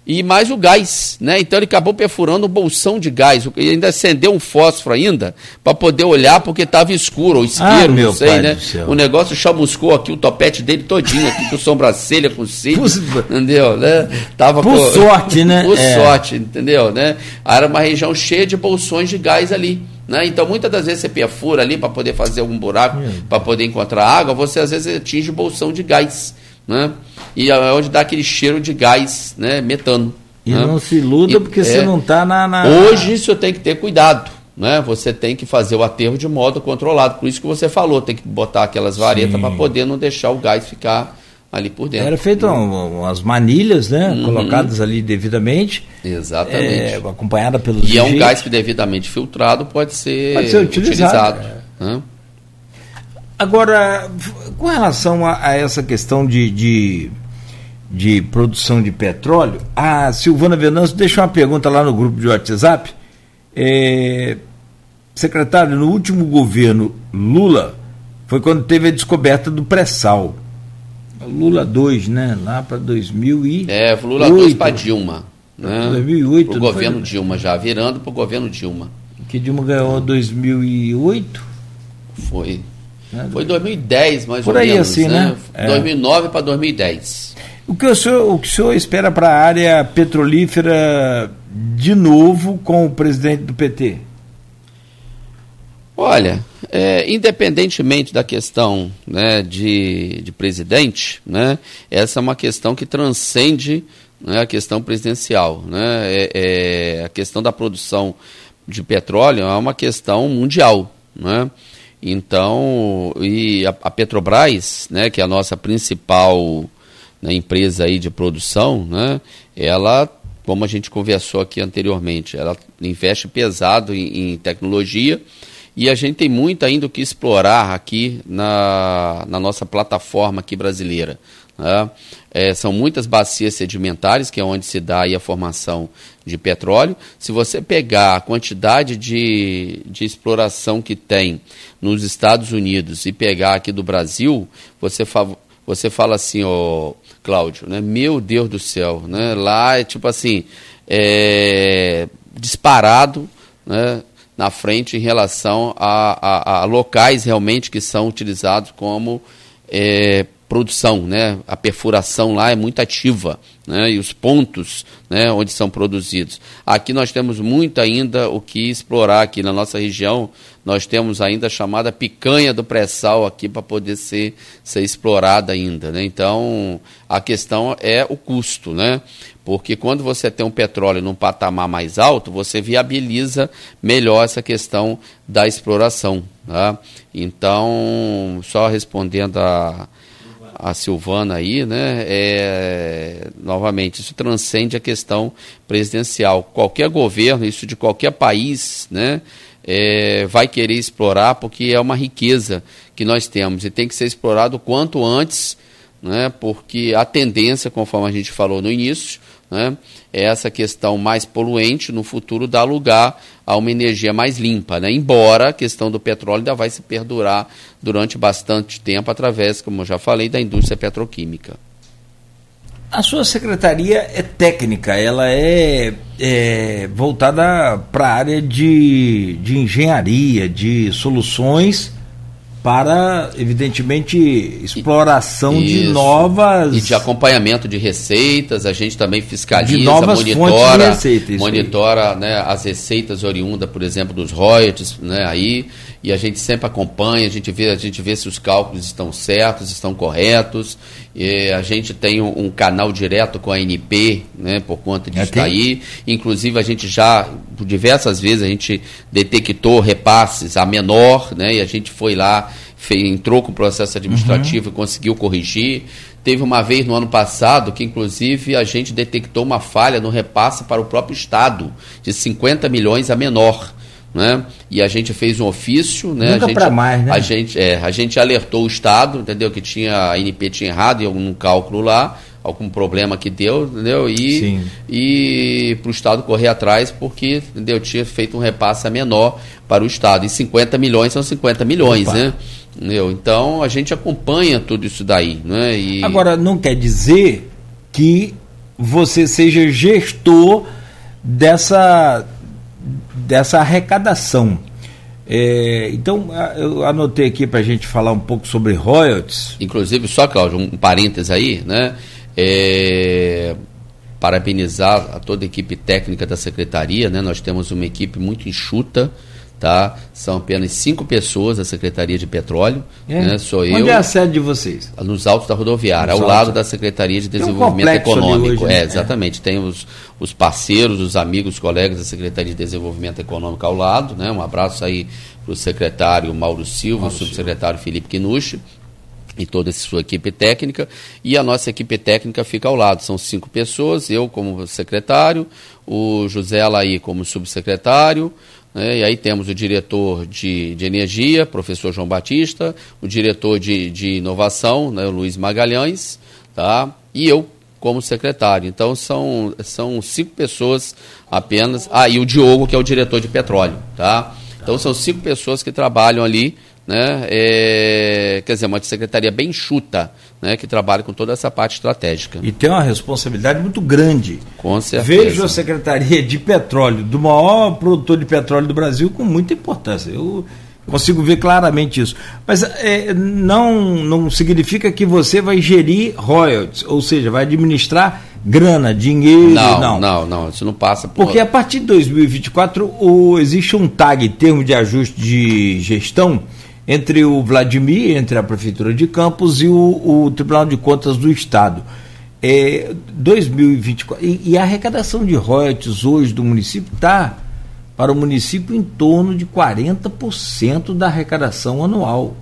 E mais o gás, né? Então ele acabou perfurando um bolsão de gás, e ainda acendeu um fósforo ainda para poder olhar porque estava escuro, ou isqueiro, ah, não sei, né? O negócio chamuscou aqui o topete dele todinho aqui com sobrancelha, com cílio, entendeu? Né? Tava por com... sorte, né? Por é. sorte, entendeu? Né? Era uma região cheia de bolsões de gás ali. Né? Então, muitas das vezes você perfura ali para poder fazer algum buraco, para poder encontrar água, você às vezes atinge o bolsão de gás né? E é onde dá aquele cheiro de gás, né? Metano. E né? não se iluda porque é, você não está na, na, Hoje isso tem que ter cuidado. Né? Você tem que fazer o aterro de modo controlado. Por isso que você falou, tem que botar aquelas varetas para poder não deixar o gás ficar ali por dentro. Era feito um, umas manilhas, né? Uhum. Colocadas ali devidamente. Exatamente. É, acompanhada pelos. E é um gás que devidamente filtrado pode ser, pode ser utilizado. utilizado é. né? Agora, com relação a, a essa questão de, de, de, produção de petróleo, a Silvana Venâncio deixou uma pergunta lá no grupo de WhatsApp. É, secretário, no último governo Lula, foi quando teve a descoberta do pré-sal. Lula 2, né? Lá para 2008. É, Lula 2 para Dilma. Né? 2008. O governo foi? Dilma, já virando para o governo Dilma. Que Dilma ganhou 2008? Foi. Né? Foi 2010, mais Por ou aí menos. assim, né? né? 2009 para 2010. O que o senhor, o que o senhor espera para a área petrolífera de novo com o presidente do PT? Olha, é, independentemente da questão né, de, de presidente, né, essa é uma questão que transcende né, a questão presidencial. Né, é, é, a questão da produção de petróleo é uma questão mundial. Né? Então, e a, a Petrobras, né, que é a nossa principal né, empresa aí de produção, né, ela, como a gente conversou aqui anteriormente, ela investe pesado em, em tecnologia e a gente tem muito ainda o que explorar aqui na, na nossa plataforma aqui brasileira. Né? É, são muitas bacias sedimentares, que é onde se dá a formação de petróleo. Se você pegar a quantidade de, de exploração que tem nos Estados Unidos e pegar aqui do Brasil, você, você fala assim, ô Cláudio, né? meu Deus do céu, né? lá é tipo assim, é, disparado né? na frente em relação a, a, a locais realmente que são utilizados como é, produção, né? A perfuração lá é muito ativa, né? E os pontos, né, onde são produzidos. Aqui nós temos muito ainda o que explorar aqui na nossa região. Nós temos ainda a chamada picanha do pré-sal aqui para poder ser, ser explorada ainda, né? Então, a questão é o custo, né? Porque quando você tem um petróleo num patamar mais alto, você viabiliza melhor essa questão da exploração, tá? Então, só respondendo a a Silvana aí, né? É, novamente, isso transcende a questão presidencial. Qualquer governo, isso de qualquer país, né? É, vai querer explorar porque é uma riqueza que nós temos e tem que ser explorado quanto antes, né? Porque a tendência, conforme a gente falou no início, né? essa questão mais poluente no futuro dá lugar a uma energia mais limpa, né? embora a questão do petróleo ainda vai se perdurar durante bastante tempo através, como eu já falei, da indústria petroquímica. A sua secretaria é técnica, ela é, é voltada para a área de, de engenharia, de soluções para, evidentemente, exploração Isso. de novas. E de acompanhamento de receitas, a gente também fiscaliza, de novas monitora, de receita, monitora né, as receitas oriundas, por exemplo, dos royalties, né, aí, e a gente sempre acompanha, a gente vê, a gente vê se os cálculos estão certos, estão corretos. E a gente tem um, um, canal direto com a ANP, né, por conta disso é aí. Inclusive, a gente já, por diversas vezes, a gente detectou repasses a menor, né, e a gente foi lá, fez, entrou com o processo administrativo uhum. e conseguiu corrigir. Teve uma vez no ano passado que, inclusive, a gente detectou uma falha no repasse para o próprio Estado, de 50 milhões a menor né? E a gente fez um ofício, né? Nunca para mais, né? A gente, é, a gente alertou o Estado, entendeu? Que tinha a INP tinha errado em algum cálculo lá, algum problema que deu, entendeu? E Sim. e para o Estado correr atrás porque, entendeu? Tinha feito um repasse menor para o Estado. E 50 milhões são 50 milhões, Opa. né? Entendeu? Então a gente acompanha tudo isso daí, né? E... Agora não quer dizer que você seja gestor dessa, dessa arrecadação. É, então, eu anotei aqui para a gente falar um pouco sobre royalties. Inclusive, só, Cláudio, um parênteses aí, né? É, parabenizar a toda a equipe técnica da secretaria, né? Nós temos uma equipe muito enxuta, tá? São apenas cinco pessoas da Secretaria de Petróleo, é. né? Sou Onde eu. Onde é a sede de vocês? Nos altos da rodoviária, Nos ao lado da Secretaria de Desenvolvimento um Econômico. Hoje, né? É, exatamente. É. Tem os, os parceiros, os amigos, os colegas da Secretaria de Desenvolvimento Econômico ao lado, né? Um abraço aí para o secretário Mauro Silva, o subsecretário Felipe Quinucci, e toda a sua equipe técnica, e a nossa equipe técnica fica ao lado. São cinco pessoas, eu como secretário, o José Alaí como subsecretário, né? E aí temos o diretor de, de energia, professor João Batista, o diretor de, de inovação, né, Luiz Magalhães, tá? e eu como secretário. Então são, são cinco pessoas apenas. Ah, e o Diogo, que é o diretor de petróleo. Tá? Então são cinco pessoas que trabalham ali né? É, quer dizer, uma secretaria bem chuta, né? Que trabalha com toda essa parte estratégica. E tem uma responsabilidade muito grande. Com certeza. Vejo a Secretaria de Petróleo, do maior produtor de petróleo do Brasil, com muita importância. Eu consigo ver claramente isso. Mas é, não, não significa que você vai gerir royalties, ou seja, vai administrar grana, dinheiro. Não, não, não, não isso não passa por... Porque a partir de 2024 o, existe um tag, termo de ajuste de gestão, entre o Vladimir, entre a Prefeitura de Campos e o, o Tribunal de Contas do Estado. É, 2024. E, e, a arrecadação de royalties hoje do município está para o município em torno de 40% da arrecadação anual.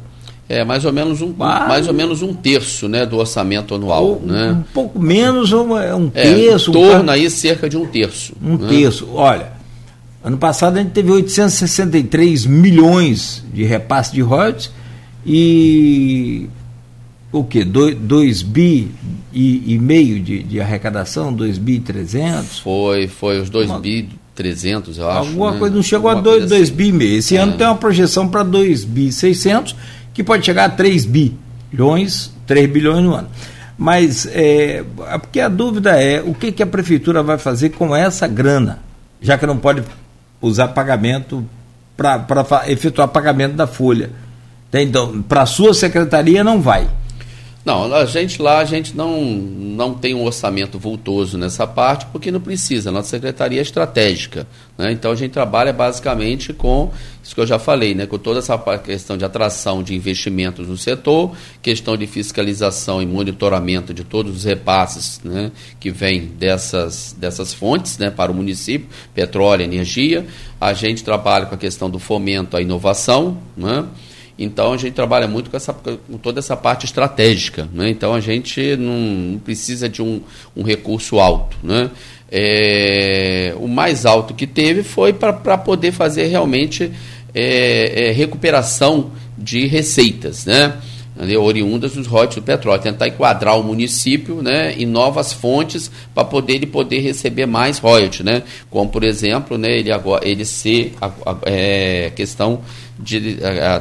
É, mais ou menos um, ah, mais ou menos um terço né, do orçamento anual. Ou, né? Um pouco menos, um, um é, terço. Em torno um, aí cerca de um terço. Um né? terço. Olha, Ano passado a gente teve 863 milhões de repasse de royalties e o que? 2 bi e, e meio de, de arrecadação, 2 bi 300? Foi, foi os 2 bi 300, eu acho. Alguma né? coisa, não chegou alguma a 2 assim. bi meio. Esse é. ano tem uma projeção para 2 bi 600, que pode chegar a 3 bilhões, 3 bilhões no ano. Mas, é, porque a dúvida é, o que, que a prefeitura vai fazer com essa grana? Já que não pode usar pagamento para efetuar pagamento da folha. Então, para a sua secretaria não vai. Não, a gente lá, a gente não, não tem um orçamento vultoso nessa parte, porque não precisa. Nossa secretaria é estratégica. Né? Então a gente trabalha basicamente com isso que eu já falei, né? com toda essa questão de atração de investimentos no setor, questão de fiscalização e monitoramento de todos os repasses né? que vêm dessas, dessas fontes né? para o município, petróleo, energia. A gente trabalha com a questão do fomento à inovação. Né? Então a gente trabalha muito com, essa, com toda essa parte estratégica. Né? Então a gente não, não precisa de um, um, recurso alto. Né? É, o mais alto que teve foi para poder fazer realmente é, é, recuperação de receitas. Né? oriundas dos royalties do petróleo, tentar enquadrar o município né, em novas fontes para poder ele poder receber mais royalties, né? como por exemplo né, ele, agora, ele ser a, a é, questão de,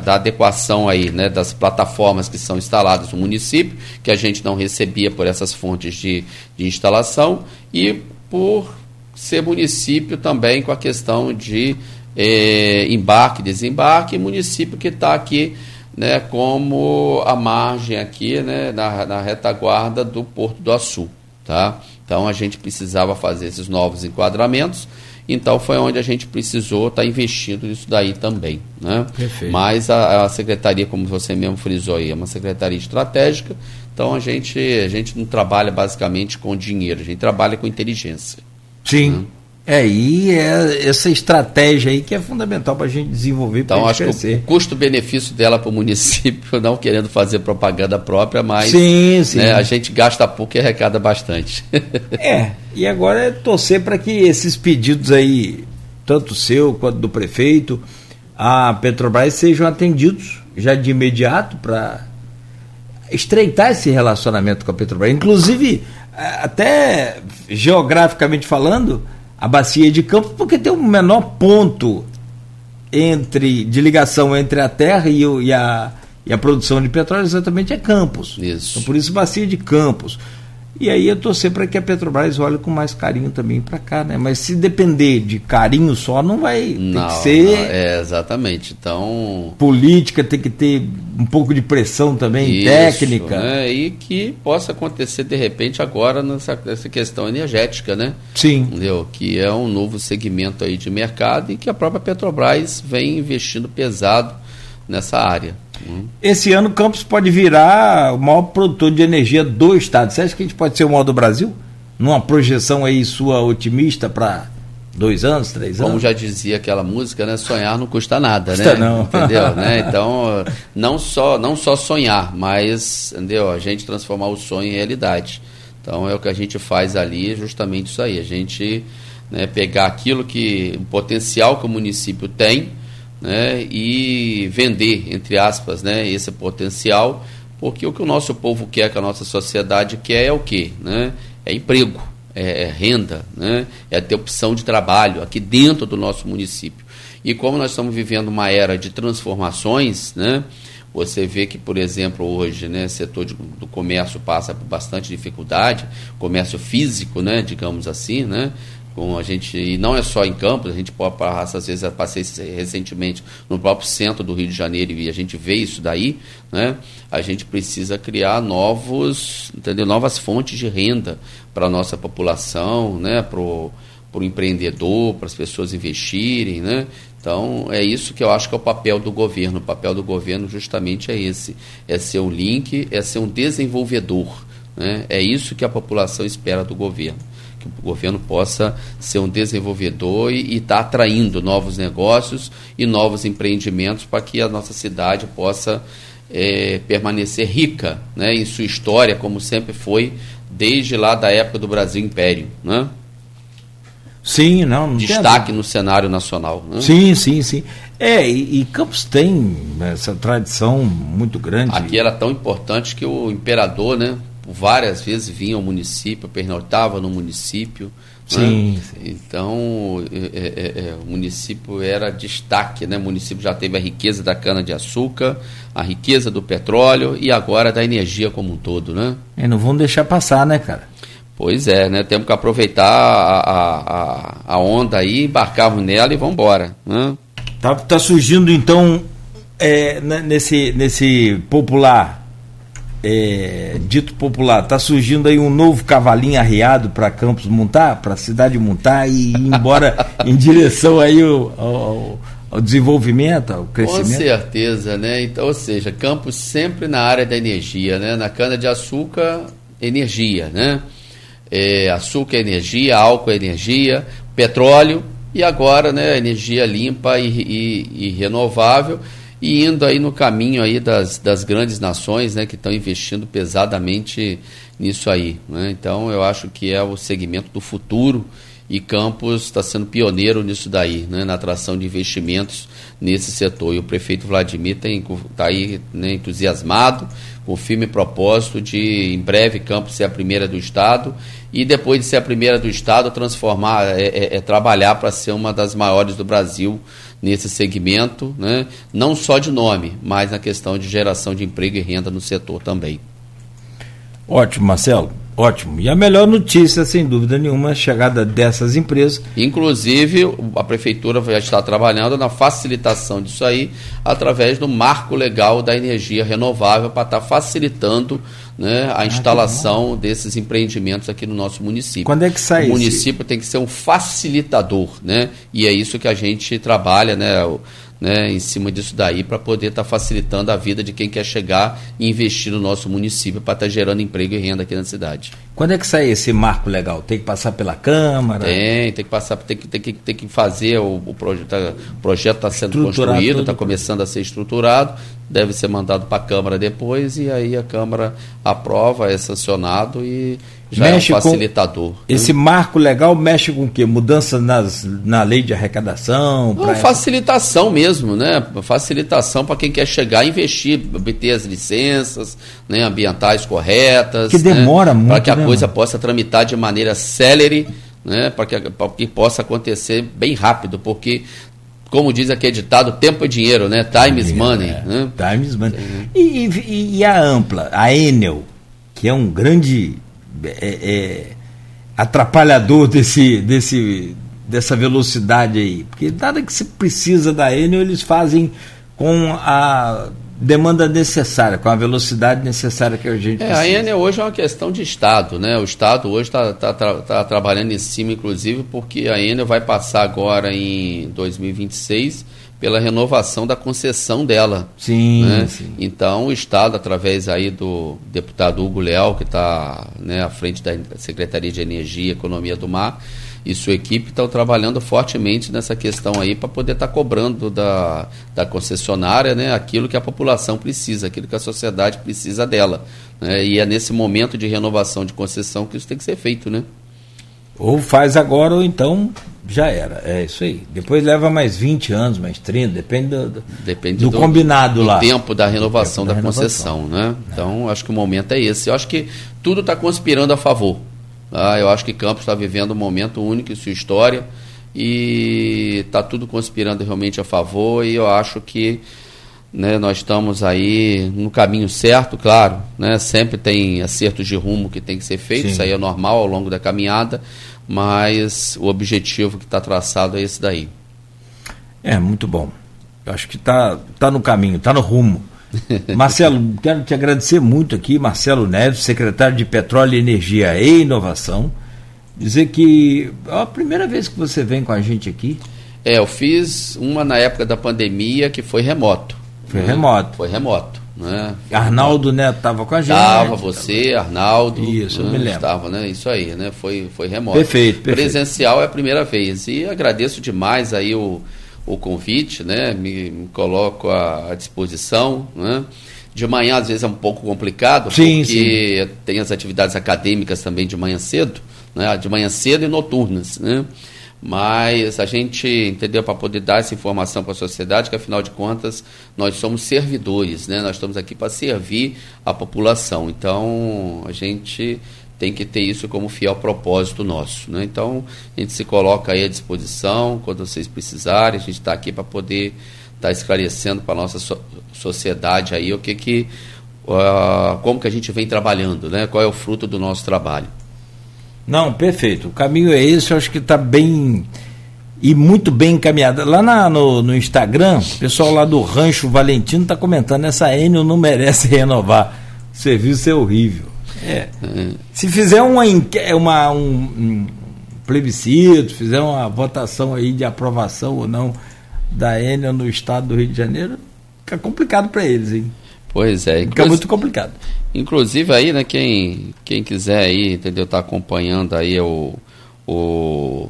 da adequação aí, né, das plataformas que são instaladas no município, que a gente não recebia por essas fontes de, de instalação, e por ser município também com a questão de é, embarque, desembarque, município que está aqui né, como a margem aqui né, na, na retaguarda do Porto do Açu. Tá? Então a gente precisava fazer esses novos enquadramentos então foi onde a gente precisou estar tá investindo nisso daí também. Né? Perfeito. Mas a, a, secretaria, como você mesmo frisou aí, é uma secretaria estratégica, então a gente, a gente não trabalha basicamente com dinheiro, a gente trabalha com inteligência. Sim. Né? É, e é essa estratégia aí que é fundamental para a gente desenvolver Então, acho crescer. que o custo-benefício dela para o município, não querendo fazer propaganda própria, mas sim, sim. Né, a gente gasta pouco e arrecada bastante. é, e agora é torcer para que esses pedidos aí, tanto seu quanto do prefeito, a Petrobras sejam atendidos já de imediato para estreitar esse relacionamento com a Petrobras. Inclusive, até geograficamente falando a bacia de Campos porque tem o menor ponto entre de ligação entre a terra e, o, e, a, e a produção de petróleo exatamente é Campos. Isso. Então, por isso bacia de Campos. E aí eu torcer para que a Petrobras olhe com mais carinho também para cá, né? Mas se depender de carinho só, não vai não, tem que ser. Não, é, exatamente. Então. Política tem que ter um pouco de pressão também, isso, técnica. Né? E que possa acontecer de repente agora nessa, nessa questão energética, né? Sim. Entendeu? Que é um novo segmento aí de mercado e que a própria Petrobras vem investindo pesado nessa área. Esse ano Campos pode virar o maior produtor de energia do estado. Você acha que a gente pode ser o maior do Brasil? Numa projeção aí sua otimista para dois anos, três anos? Como já dizia aquela música, né? Sonhar não custa nada, custa né? Não. Entendeu? né? Então, não só, não só sonhar, mas entendeu? a gente transformar o sonho em realidade. Então é o que a gente faz ali, justamente isso aí. A gente né, pegar aquilo que, o potencial que o município tem, né, e vender, entre aspas, né, esse potencial, porque o que o nosso povo quer, que a nossa sociedade quer é o quê? Né? É emprego, é, é renda, né? é ter opção de trabalho aqui dentro do nosso município. E como nós estamos vivendo uma era de transformações, né? Você vê que, por exemplo, hoje, né, setor de, do comércio passa por bastante dificuldade, comércio físico, né, digamos assim, né, com a gente, e não é só em Campos, a gente pode passar, às vezes eu passei recentemente no próprio centro do Rio de Janeiro e a gente vê isso daí, né? A gente precisa criar novos, entendeu? Novas fontes de renda para a nossa população, né? Para o empreendedor, para as pessoas investirem, né? Então, é isso que eu acho que é o papel do governo. O papel do governo justamente é esse: é ser um link, é ser um desenvolvedor. Né? É isso que a população espera do governo o governo possa ser um desenvolvedor e estar tá atraindo novos negócios e novos empreendimentos para que a nossa cidade possa é, permanecer rica né, em sua história, como sempre foi desde lá da época do Brasil Império. Né? Sim, não. não Destaque no cenário nacional. Né? Sim, sim, sim. É, e, e, Campos tem essa tradição muito grande. Aqui era tão importante que o imperador, né, várias vezes vinha ao município, pernoitava no município. Sim, né? sim. Então, é, é, é, o município era destaque, né? O município já teve a riqueza da cana-de-açúcar, a riqueza do petróleo e agora da energia como um todo, né? E não vão deixar passar, né, cara? Pois é, né? Temos que aproveitar a, a, a onda aí, embarcarmos nela e vamos embora. Né? Tá, tá surgindo, então, é, né, nesse, nesse popular é, dito popular, está surgindo aí um novo cavalinho arriado para Campos montar, para a cidade montar e ir embora em direção aí ao, ao, ao, desenvolvimento, ao crescimento? Com certeza, né? Então, ou seja, Campos sempre na área da energia, né? Na cana de açúcar, energia, né? É, açúcar é energia, álcool é energia, petróleo e agora, né? Energia limpa e, e, e renovável e indo aí no caminho aí das, das grandes nações né, que estão investindo pesadamente nisso aí. Né? Então eu acho que é o segmento do futuro e Campos está sendo pioneiro nisso daí, né, na atração de investimentos nesse setor. E o prefeito Vladimir está aí né, entusiasmado, com o firme propósito de, em breve, Campos ser a primeira do Estado e depois de ser a primeira do Estado, transformar, é, é, é trabalhar para ser uma das maiores do Brasil nesse segmento, né? não só de nome, mas na questão de geração de emprego e renda no setor também. Ótimo, Marcelo. Ótimo. E a melhor notícia, sem dúvida nenhuma, é a chegada dessas empresas. Inclusive, a prefeitura já está trabalhando na facilitação disso aí, através do marco legal da energia renovável, para estar facilitando né, a ah, instalação desses empreendimentos aqui no nosso município. Quando é que sai O município esse? tem que ser um facilitador, né? E é isso que a gente trabalha, né? Né, em cima disso daí para poder estar tá facilitando a vida de quem quer chegar e investir no nosso município para estar tá gerando emprego e renda aqui na cidade. Quando é que sai esse marco legal? Tem que passar pela Câmara? Tem, tem que passar, tem que, tem que, tem que fazer o, o projeto. O projeto está sendo construído, está começando a ser estruturado, deve ser mandado para a Câmara depois e aí a Câmara aprova, é sancionado e já mexe é um facilitador. Com, esse marco legal mexe com o quê? Mudança nas, na lei de arrecadação? Não, facilitação mesmo, né? Facilitação para quem quer chegar e investir, obter as licenças né, ambientais corretas. Que demora né? muito. Para que a né, coisa possa tramitar de maneira célere, né? Para que, que possa acontecer bem rápido, porque como diz aqui ditado, tempo é dinheiro, né? Time is money. É. Né? Time is money. E, e, e, a Ampla, a Enel, que é um grande é, é, atrapalhador desse, desse, dessa velocidade aí? Porque nada que se precisa da Enel, eles fazem com a demanda necessária, com a velocidade necessária que a gente é, precisa. A Enel hoje é uma questão de Estado, né? O Estado hoje está tá, tá, tá trabalhando em cima, inclusive, porque a Enel vai passar agora em 2026 pela renovação da concessão dela. Sim, né? sim. Então o Estado, através aí do deputado Hugo Leal, que está né, à frente da Secretaria de Energia e Economia do Mar, e sua equipe estão trabalhando fortemente nessa questão aí para poder estar tá cobrando da, da concessionária né, aquilo que a população precisa, aquilo que a sociedade precisa dela. Né? E é nesse momento de renovação de concessão que isso tem que ser feito, né? Ou faz agora, ou então já era. É isso aí. Depois leva mais 20 anos, mais 30, depende do, depende do, do combinado do lá. tempo da renovação tempo da, da renovação. concessão, né? Então, acho que o momento é esse. Eu acho que tudo está conspirando a favor. Tá? Eu acho que Campos está vivendo um momento único em sua história e está tudo conspirando realmente a favor e eu acho que né, nós estamos aí no caminho certo, claro, né, sempre tem acertos de rumo que tem que ser feito, isso aí é normal ao longo da caminhada, mas o objetivo que está traçado é esse daí. É, muito bom. Eu acho que está tá no caminho, está no rumo. Marcelo, quero te agradecer muito aqui, Marcelo Neves, secretário de Petróleo, Energia e Inovação. Dizer que é a primeira vez que você vem com a gente aqui. É, eu fiz uma na época da pandemia que foi remoto. Foi remoto. Foi remoto. Né? Arnaldo Neto estava com a gente. Estava você, Arnaldo. Isso, né? eu me lembro. Estava, né? Isso aí, né? Foi, foi remoto. Perfeito, perfeito. Presencial é a primeira vez. E agradeço demais aí o, o convite, né? Me, me coloco à, à disposição, né? De manhã, às vezes, é um pouco complicado, sim, porque sim. tem as atividades acadêmicas também de manhã cedo, né? De manhã cedo e noturnas, né? Mas a gente entendeu para poder dar essa informação para a sociedade que afinal de contas nós somos servidores, né? Nós estamos aqui para servir a população. Então a gente tem que ter isso como fiel propósito nosso, né? Então a gente se coloca aí à disposição quando vocês precisarem. A gente está aqui para poder estar tá esclarecendo para nossa so sociedade aí o que que uh, como que a gente vem trabalhando, né? Qual é o fruto do nosso trabalho. Não, perfeito. O caminho é esse, eu acho que está bem e muito bem encaminhado. Lá na, no, no, Instagram, o pessoal lá do Rancho Valentino está comentando: essa Enio não merece renovar. O serviço é horrível. É. Uhum. Se fizer uma, uma, um, um plebiscito, fizer uma votação aí de aprovação ou não da Enio no estado do Rio de Janeiro, fica complicado para eles, hein? Pois é. Fica muito complicado. Inclusive aí, né, quem, quem quiser aí, entendeu, tá acompanhando aí o, o,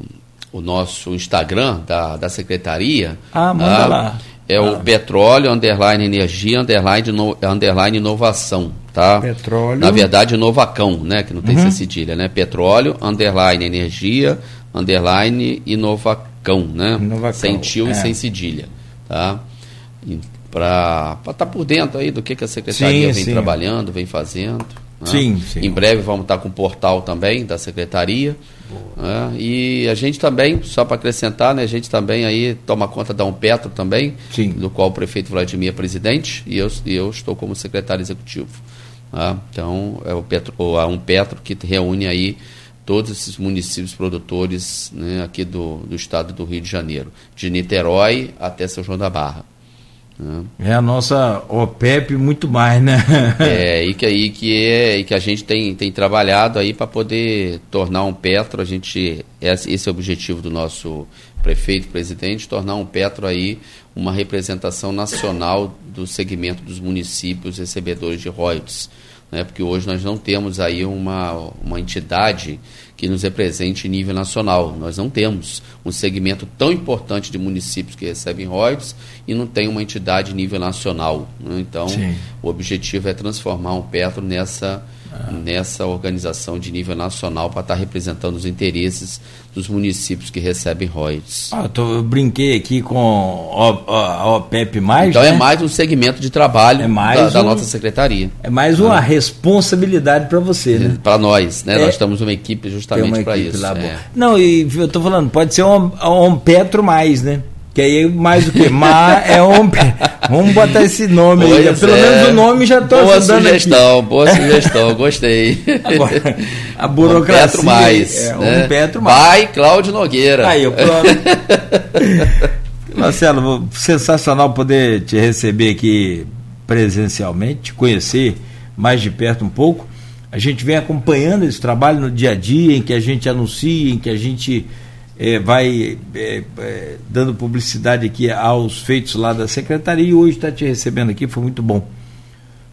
o nosso Instagram da, da secretaria. Ah, manda ah, lá. É ah. o petróleo, underline energia, underline, no, underline inovação, tá? Petróleo. Na verdade, Novacão, né, que não tem uhum. cedilha, né? Petróleo, underline energia, underline inovacão, né? Inovacão. Sem tio é. e sem cedilha, tá? Para estar tá por dentro aí do que, que a secretaria sim, vem sim. trabalhando, vem fazendo. Né? Sim, sim. Em breve vamos estar tá com o portal também da secretaria. Né? E a gente também, só para acrescentar, né, a gente também aí toma conta da Umpetro também, sim. do qual o prefeito Vladimir é presidente e eu, e eu estou como secretário executivo. Né? Então, é o Petro, a Umpetro que reúne aí todos esses municípios produtores né, aqui do, do estado do Rio de Janeiro, de Niterói até São João da Barra. É a nossa OPEP muito mais, né? é, e que, aí que, é, e que a gente tem, tem trabalhado aí para poder tornar um Petro, a gente, esse é o objetivo do nosso prefeito, presidente, tornar um Petro aí uma representação nacional do segmento dos municípios recebedores de royalties. Né? Porque hoje nós não temos aí uma, uma entidade que nos represente em nível nacional. Nós não temos um segmento tão importante de municípios que recebem royalties e não tem uma entidade em nível nacional. Né? Então, Sim. o objetivo é transformar o Petro nessa, ah. nessa organização de nível nacional para estar representando os interesses dos municípios que recebem royalties. Ah, tô, eu brinquei aqui com a OPEP+. Então é né? é mais um segmento de trabalho é mais da, um, da nossa secretaria. É mais uma ah. responsabilidade para você, né? Para nós, né? É, nós estamos uma equipe justamente para isso. É. Não, e eu estou falando, pode ser um, um Petro mais, né? Que aí mais o que? Má é um. Vamos botar esse nome pois aí. Pelo é. menos o nome já estou Boa sugestão, boa sugestão, gostei. Agora, a burocracia. Um Petro mais. É, né? Um Petro mais. Pai Cláudio Nogueira. Aí, o Marcelo, sensacional poder te receber aqui presencialmente, te conhecer mais de perto um pouco. A gente vem acompanhando esse trabalho no dia a dia, em que a gente anuncia, em que a gente é, vai é, é, dando publicidade aqui aos feitos lá da secretaria e hoje está te recebendo aqui, foi muito bom.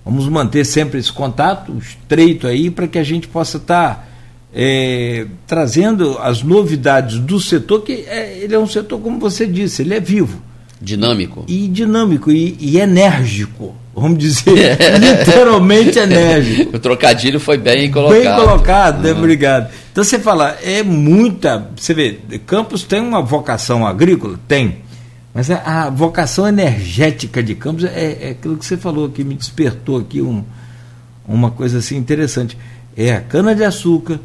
Vamos manter sempre esse contato estreito aí para que a gente possa estar tá, é, trazendo as novidades do setor, que é, ele é um setor, como você disse, ele é vivo. Dinâmico. E dinâmico e, e enérgico. Vamos dizer, literalmente enérgico. O trocadilho foi bem colocado. Bem colocado, né? uhum. obrigado. Então você fala, é muita. Você vê, Campos tem uma vocação agrícola? Tem. Mas a, a vocação energética de Campos é, é, aquilo que você falou que me despertou aqui um, uma coisa assim interessante. É a cana-de-açúcar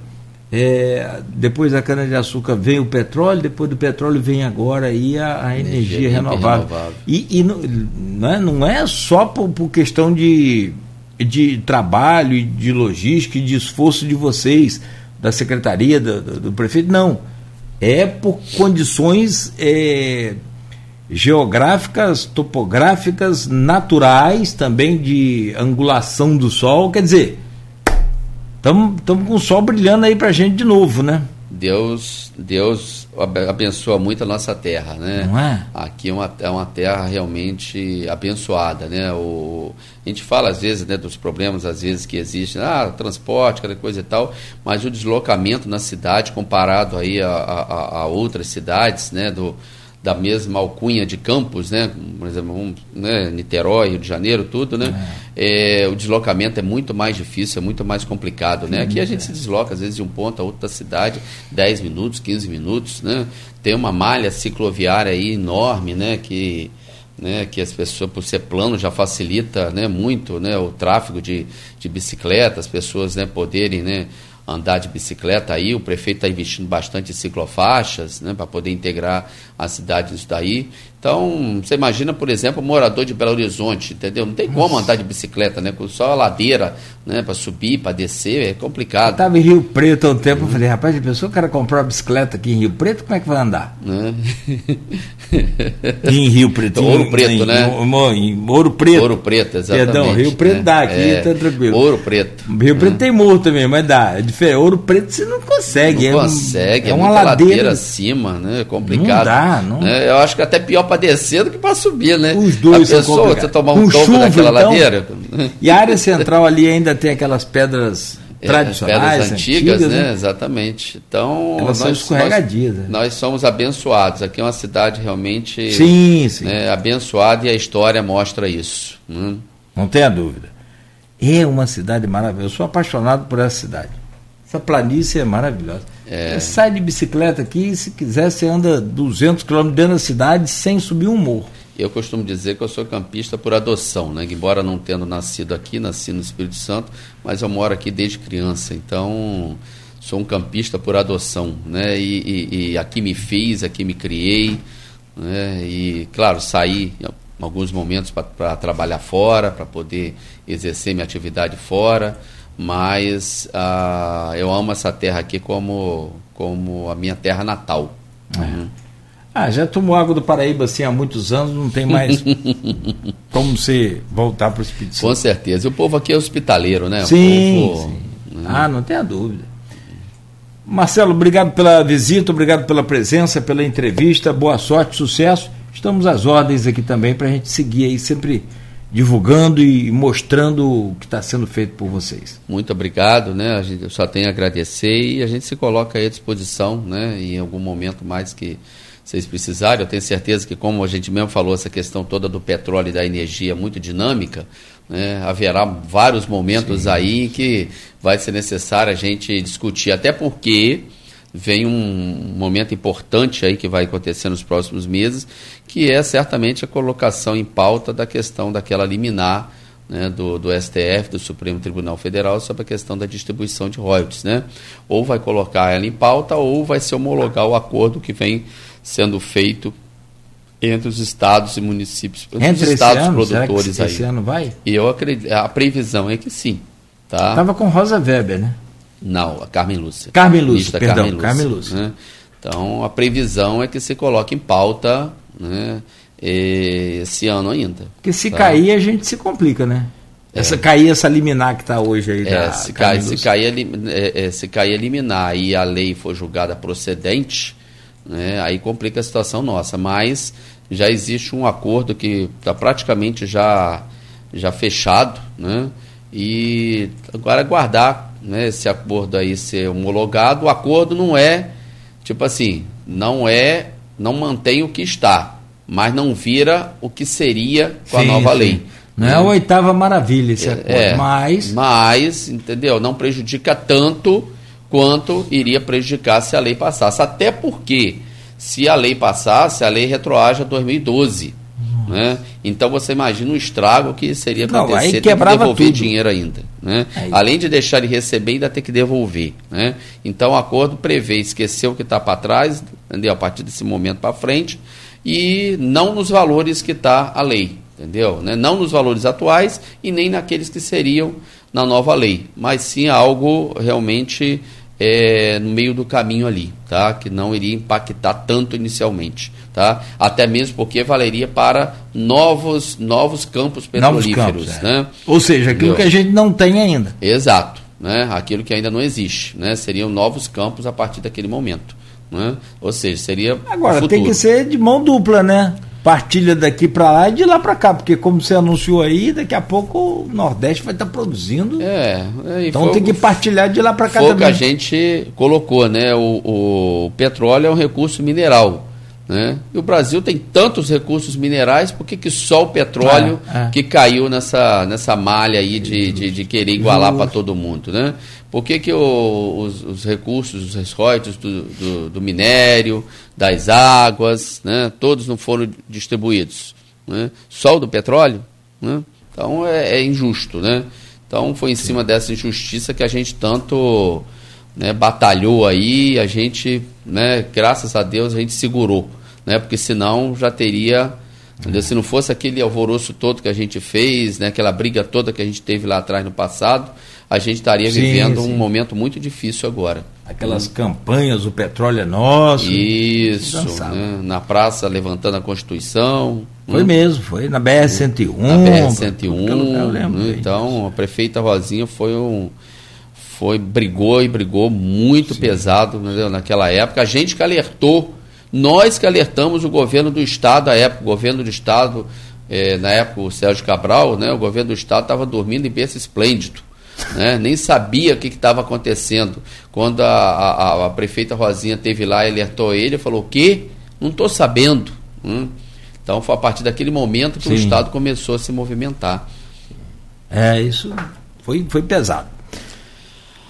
é, depois da cana-de-açúcar vem o petróleo, depois do petróleo vem agora aí a, a energia, energia renovável. renovável. E, e não, não, é, não é só por, por questão de, de trabalho e de logística e de esforço de vocês, da secretaria, do, do, do prefeito, não. É por condições é, geográficas, topográficas, naturais, também de angulação do sol. Quer dizer, Estamos com o sol brilhando aí para gente de novo, né? Deus, Deus abençoa muito a nossa terra, né? Não é? Aqui é uma, é uma terra realmente abençoada, né? O, a gente fala às vezes né, dos problemas às vezes que existem, ah, transporte, cada coisa e tal, mas o deslocamento na cidade comparado aí a, a, a outras cidades, né? Do, da mesma alcunha de campos, né? Por exemplo, um, né? Niterói, Rio de Janeiro, tudo, né? É. É, o deslocamento é muito mais difícil, é muito mais complicado, né? Aqui a gente se desloca, às vezes, de um ponto a outro da cidade, 10 minutos, 15 minutos, né? Tem uma malha cicloviária aí enorme, né? Que, né, que as pessoas, por ser plano, já facilita né, muito né, o tráfego de, de bicicleta, as pessoas né, poderem né, andar de bicicleta aí, o prefeito está investindo bastante em ciclofaixas, né, para poder integrar a cidade daí. Então, você imagina, por exemplo, um morador de Belo Horizonte, entendeu? Não tem como andar de bicicleta, né? Com só a ladeira, né? Para subir, para descer, é complicado. Eu estava em Rio Preto há um tempo, eu falei, rapaz, a pessoa o cara comprou uma bicicleta aqui em Rio Preto, como é que vai andar? Né? em Rio Preto. Ouro Preto, em, né? Em, em, Ouro Preto. Ouro Preto, exatamente. Perdão, Rio Preto né? dá, aqui é, tá tranquilo. Ouro Preto. Rio Preto tem morro também, mas dá. É diferente. Ouro Preto você não consegue. Não é consegue, um, é, é uma ladeira, ladeira acima, né? É complicado. Não dá, não. Né? Eu acho que até pior para descer do que para subir, né? Os dois a pessoa, você tomar um tombo daquela então, ladeira. E a área central ali ainda tem aquelas pedras é, tradicionais, pedras antigas, antigas né? né? Exatamente. Então, elas nós, são escorregadias. Nós, né? nós, somos abençoados. Aqui é uma cidade realmente sim, sim. Né, abençoada e a história mostra isso. Hum. Não tenha dúvida. É uma cidade maravilhosa. Eu sou apaixonado por essa cidade. Essa planície é maravilhosa. É. Você sai de bicicleta aqui e se quiser você anda 200 quilômetros dentro da cidade sem subir um morro. Eu costumo dizer que eu sou campista por adoção, né? Embora não tendo nascido aqui, nasci no Espírito Santo, mas eu moro aqui desde criança, então sou um campista por adoção, né? E, e, e aqui me fiz, aqui me criei, né? E claro, saí em alguns momentos para trabalhar fora, para poder exercer minha atividade fora mas uh, eu amo essa terra aqui como, como a minha terra natal. É. Uhum. Ah, já tomou água do Paraíba assim há muitos anos, não tem mais como você voltar para o Espírito Santo. Com certeza. O povo aqui é hospitaleiro, né? Sim, povo, sim. Né? Ah, não tenha dúvida. Marcelo, obrigado pela visita, obrigado pela presença, pela entrevista, boa sorte, sucesso. Estamos às ordens aqui também para a gente seguir aí sempre divulgando e mostrando o que está sendo feito por vocês. Muito obrigado, né? A gente só tem a agradecer e a gente se coloca à disposição, né? Em algum momento mais que vocês precisarem. Eu tenho certeza que, como a gente mesmo falou, essa questão toda do petróleo e da energia é muito dinâmica, né? haverá vários momentos Sim. aí que vai ser necessário a gente discutir, até porque vem um momento importante aí que vai acontecer nos próximos meses, que é certamente a colocação em pauta da questão daquela liminar né, do, do STF, do Supremo Tribunal Federal, sobre a questão da distribuição de royalties. Né? Ou vai colocar ela em pauta, ou vai se homologar o acordo que vem sendo feito entre os estados e municípios, entre os estados ano, produtores será que esse aí. ano vai? E eu acredito, a previsão é que sim. Tá? Tava com Rosa Weber, né? Não, a Carmen Lúcia. Carmen Lúcia, perdão, Carmen Lúcia. Carmen Lúcia. Né? Então, a previsão é que se coloque em pauta né, esse ano ainda. Porque se tá? cair, a gente se complica, né? É. Essa cair, essa liminar que está hoje aí. É, se, cair, se, cair, é, é, se cair liminar e a lei for julgada procedente, né, aí complica a situação nossa. Mas já existe um acordo que está praticamente já, já fechado, né? E agora aguardar né, esse acordo aí ser homologado. O acordo não é, tipo assim, não é, não mantém o que está, mas não vira o que seria com sim, a nova sim. lei. Não é a oitava maravilha esse acordo, é, mas... Mas, entendeu? Não prejudica tanto quanto iria prejudicar se a lei passasse. Até porque, se a lei passasse, a lei retroage a 2012. Né? Então você imagina o estrago que seria acontecer, ter que devolver tudo. dinheiro ainda. Né? Além de deixar de receber, ainda ter que devolver. Né? Então o acordo prevê esquecer o que está para trás, entendeu? a partir desse momento para frente, e não nos valores que está a lei entendeu? Né? Não nos valores atuais e nem naqueles que seriam na nova lei, mas sim algo realmente é, no meio do caminho ali, tá? Que não iria impactar tanto inicialmente, tá? Até mesmo porque valeria para novos novos campos petrolíferos, novos campos, é. né? Ou seja, aquilo entendeu? que a gente não tem ainda. Exato, né? Aquilo que ainda não existe, né? Seriam novos campos a partir daquele momento, né? Ou seja, seria agora tem que ser de mão dupla, né? Partilha daqui para lá e de lá para cá, porque como você anunciou aí, daqui a pouco o Nordeste vai estar tá produzindo. É, então tem que partilhar de lá para cá foi também. que a gente colocou, né? O, o, petróleo é um recurso mineral. Né? E o Brasil tem tantos recursos minerais, por que, que só o petróleo é, é. que caiu nessa, nessa malha aí de, de, de querer igualar para todo mundo? Né? Por que, que o, os, os, recursos, os royalties do, do, do, minério, das águas, né? todos não foram distribuídos? Né? Só o do petróleo? Né? Então é, é, injusto. Né? Então foi em cima dessa injustiça que a gente tanto né, batalhou aí, a gente, né, graças a Deus, a gente segurou né? Porque senão já teria, entendeu? se não fosse aquele alvoroço todo que a gente fez, né? Aquela briga toda que a gente teve lá atrás no passado, a gente estaria sim, vivendo sim. um momento muito difícil agora. Aquelas hum. campanhas, o petróleo é nosso. Isso, né? na praça levantando a Constituição. Foi hum. mesmo, foi na BR-101. Na BR-101. Né? Então, a prefeita Rosinha foi um. Foi, brigou e brigou muito Sim. pesado entendeu? naquela época. A gente que alertou nós que alertamos o governo do Estado, à época, o governo do Estado, eh, na época o Sérgio Cabral, né, o governo do Estado estava dormindo em berço esplêndido. Né, nem sabia o que estava acontecendo. Quando a, a, a, prefeita Rosinha teve lá e alertou ele, falou: O quê? Não estou sabendo. Hum? Então foi a partir daquele momento que Sim. o Estado começou a se movimentar. É, isso foi, foi pesado.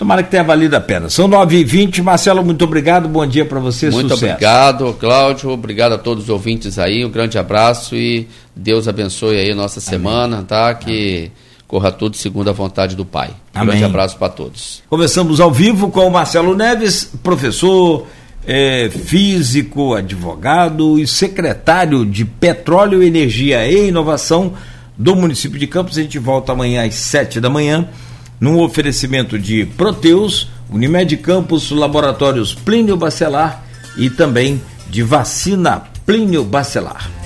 Tomara que tenha valido a pena. São 9h20. Marcelo, muito obrigado. Bom dia para você. Muito sucesso. obrigado, Cláudio. Obrigado a todos os ouvintes aí. Um grande abraço e Deus abençoe aí a nossa Amém. semana, tá? Que Amém. corra tudo segundo a vontade do Pai. Um Amém. grande abraço para todos. Começamos ao vivo com o Marcelo Neves, professor. É, físico, advogado e secretário de Petróleo, Energia e Inovação do município de Campos. A gente volta amanhã às sete da manhã num oferecimento de Proteus, Unimed Campos, Laboratórios Plínio Bacelar e também de vacina Plínio Bacelar.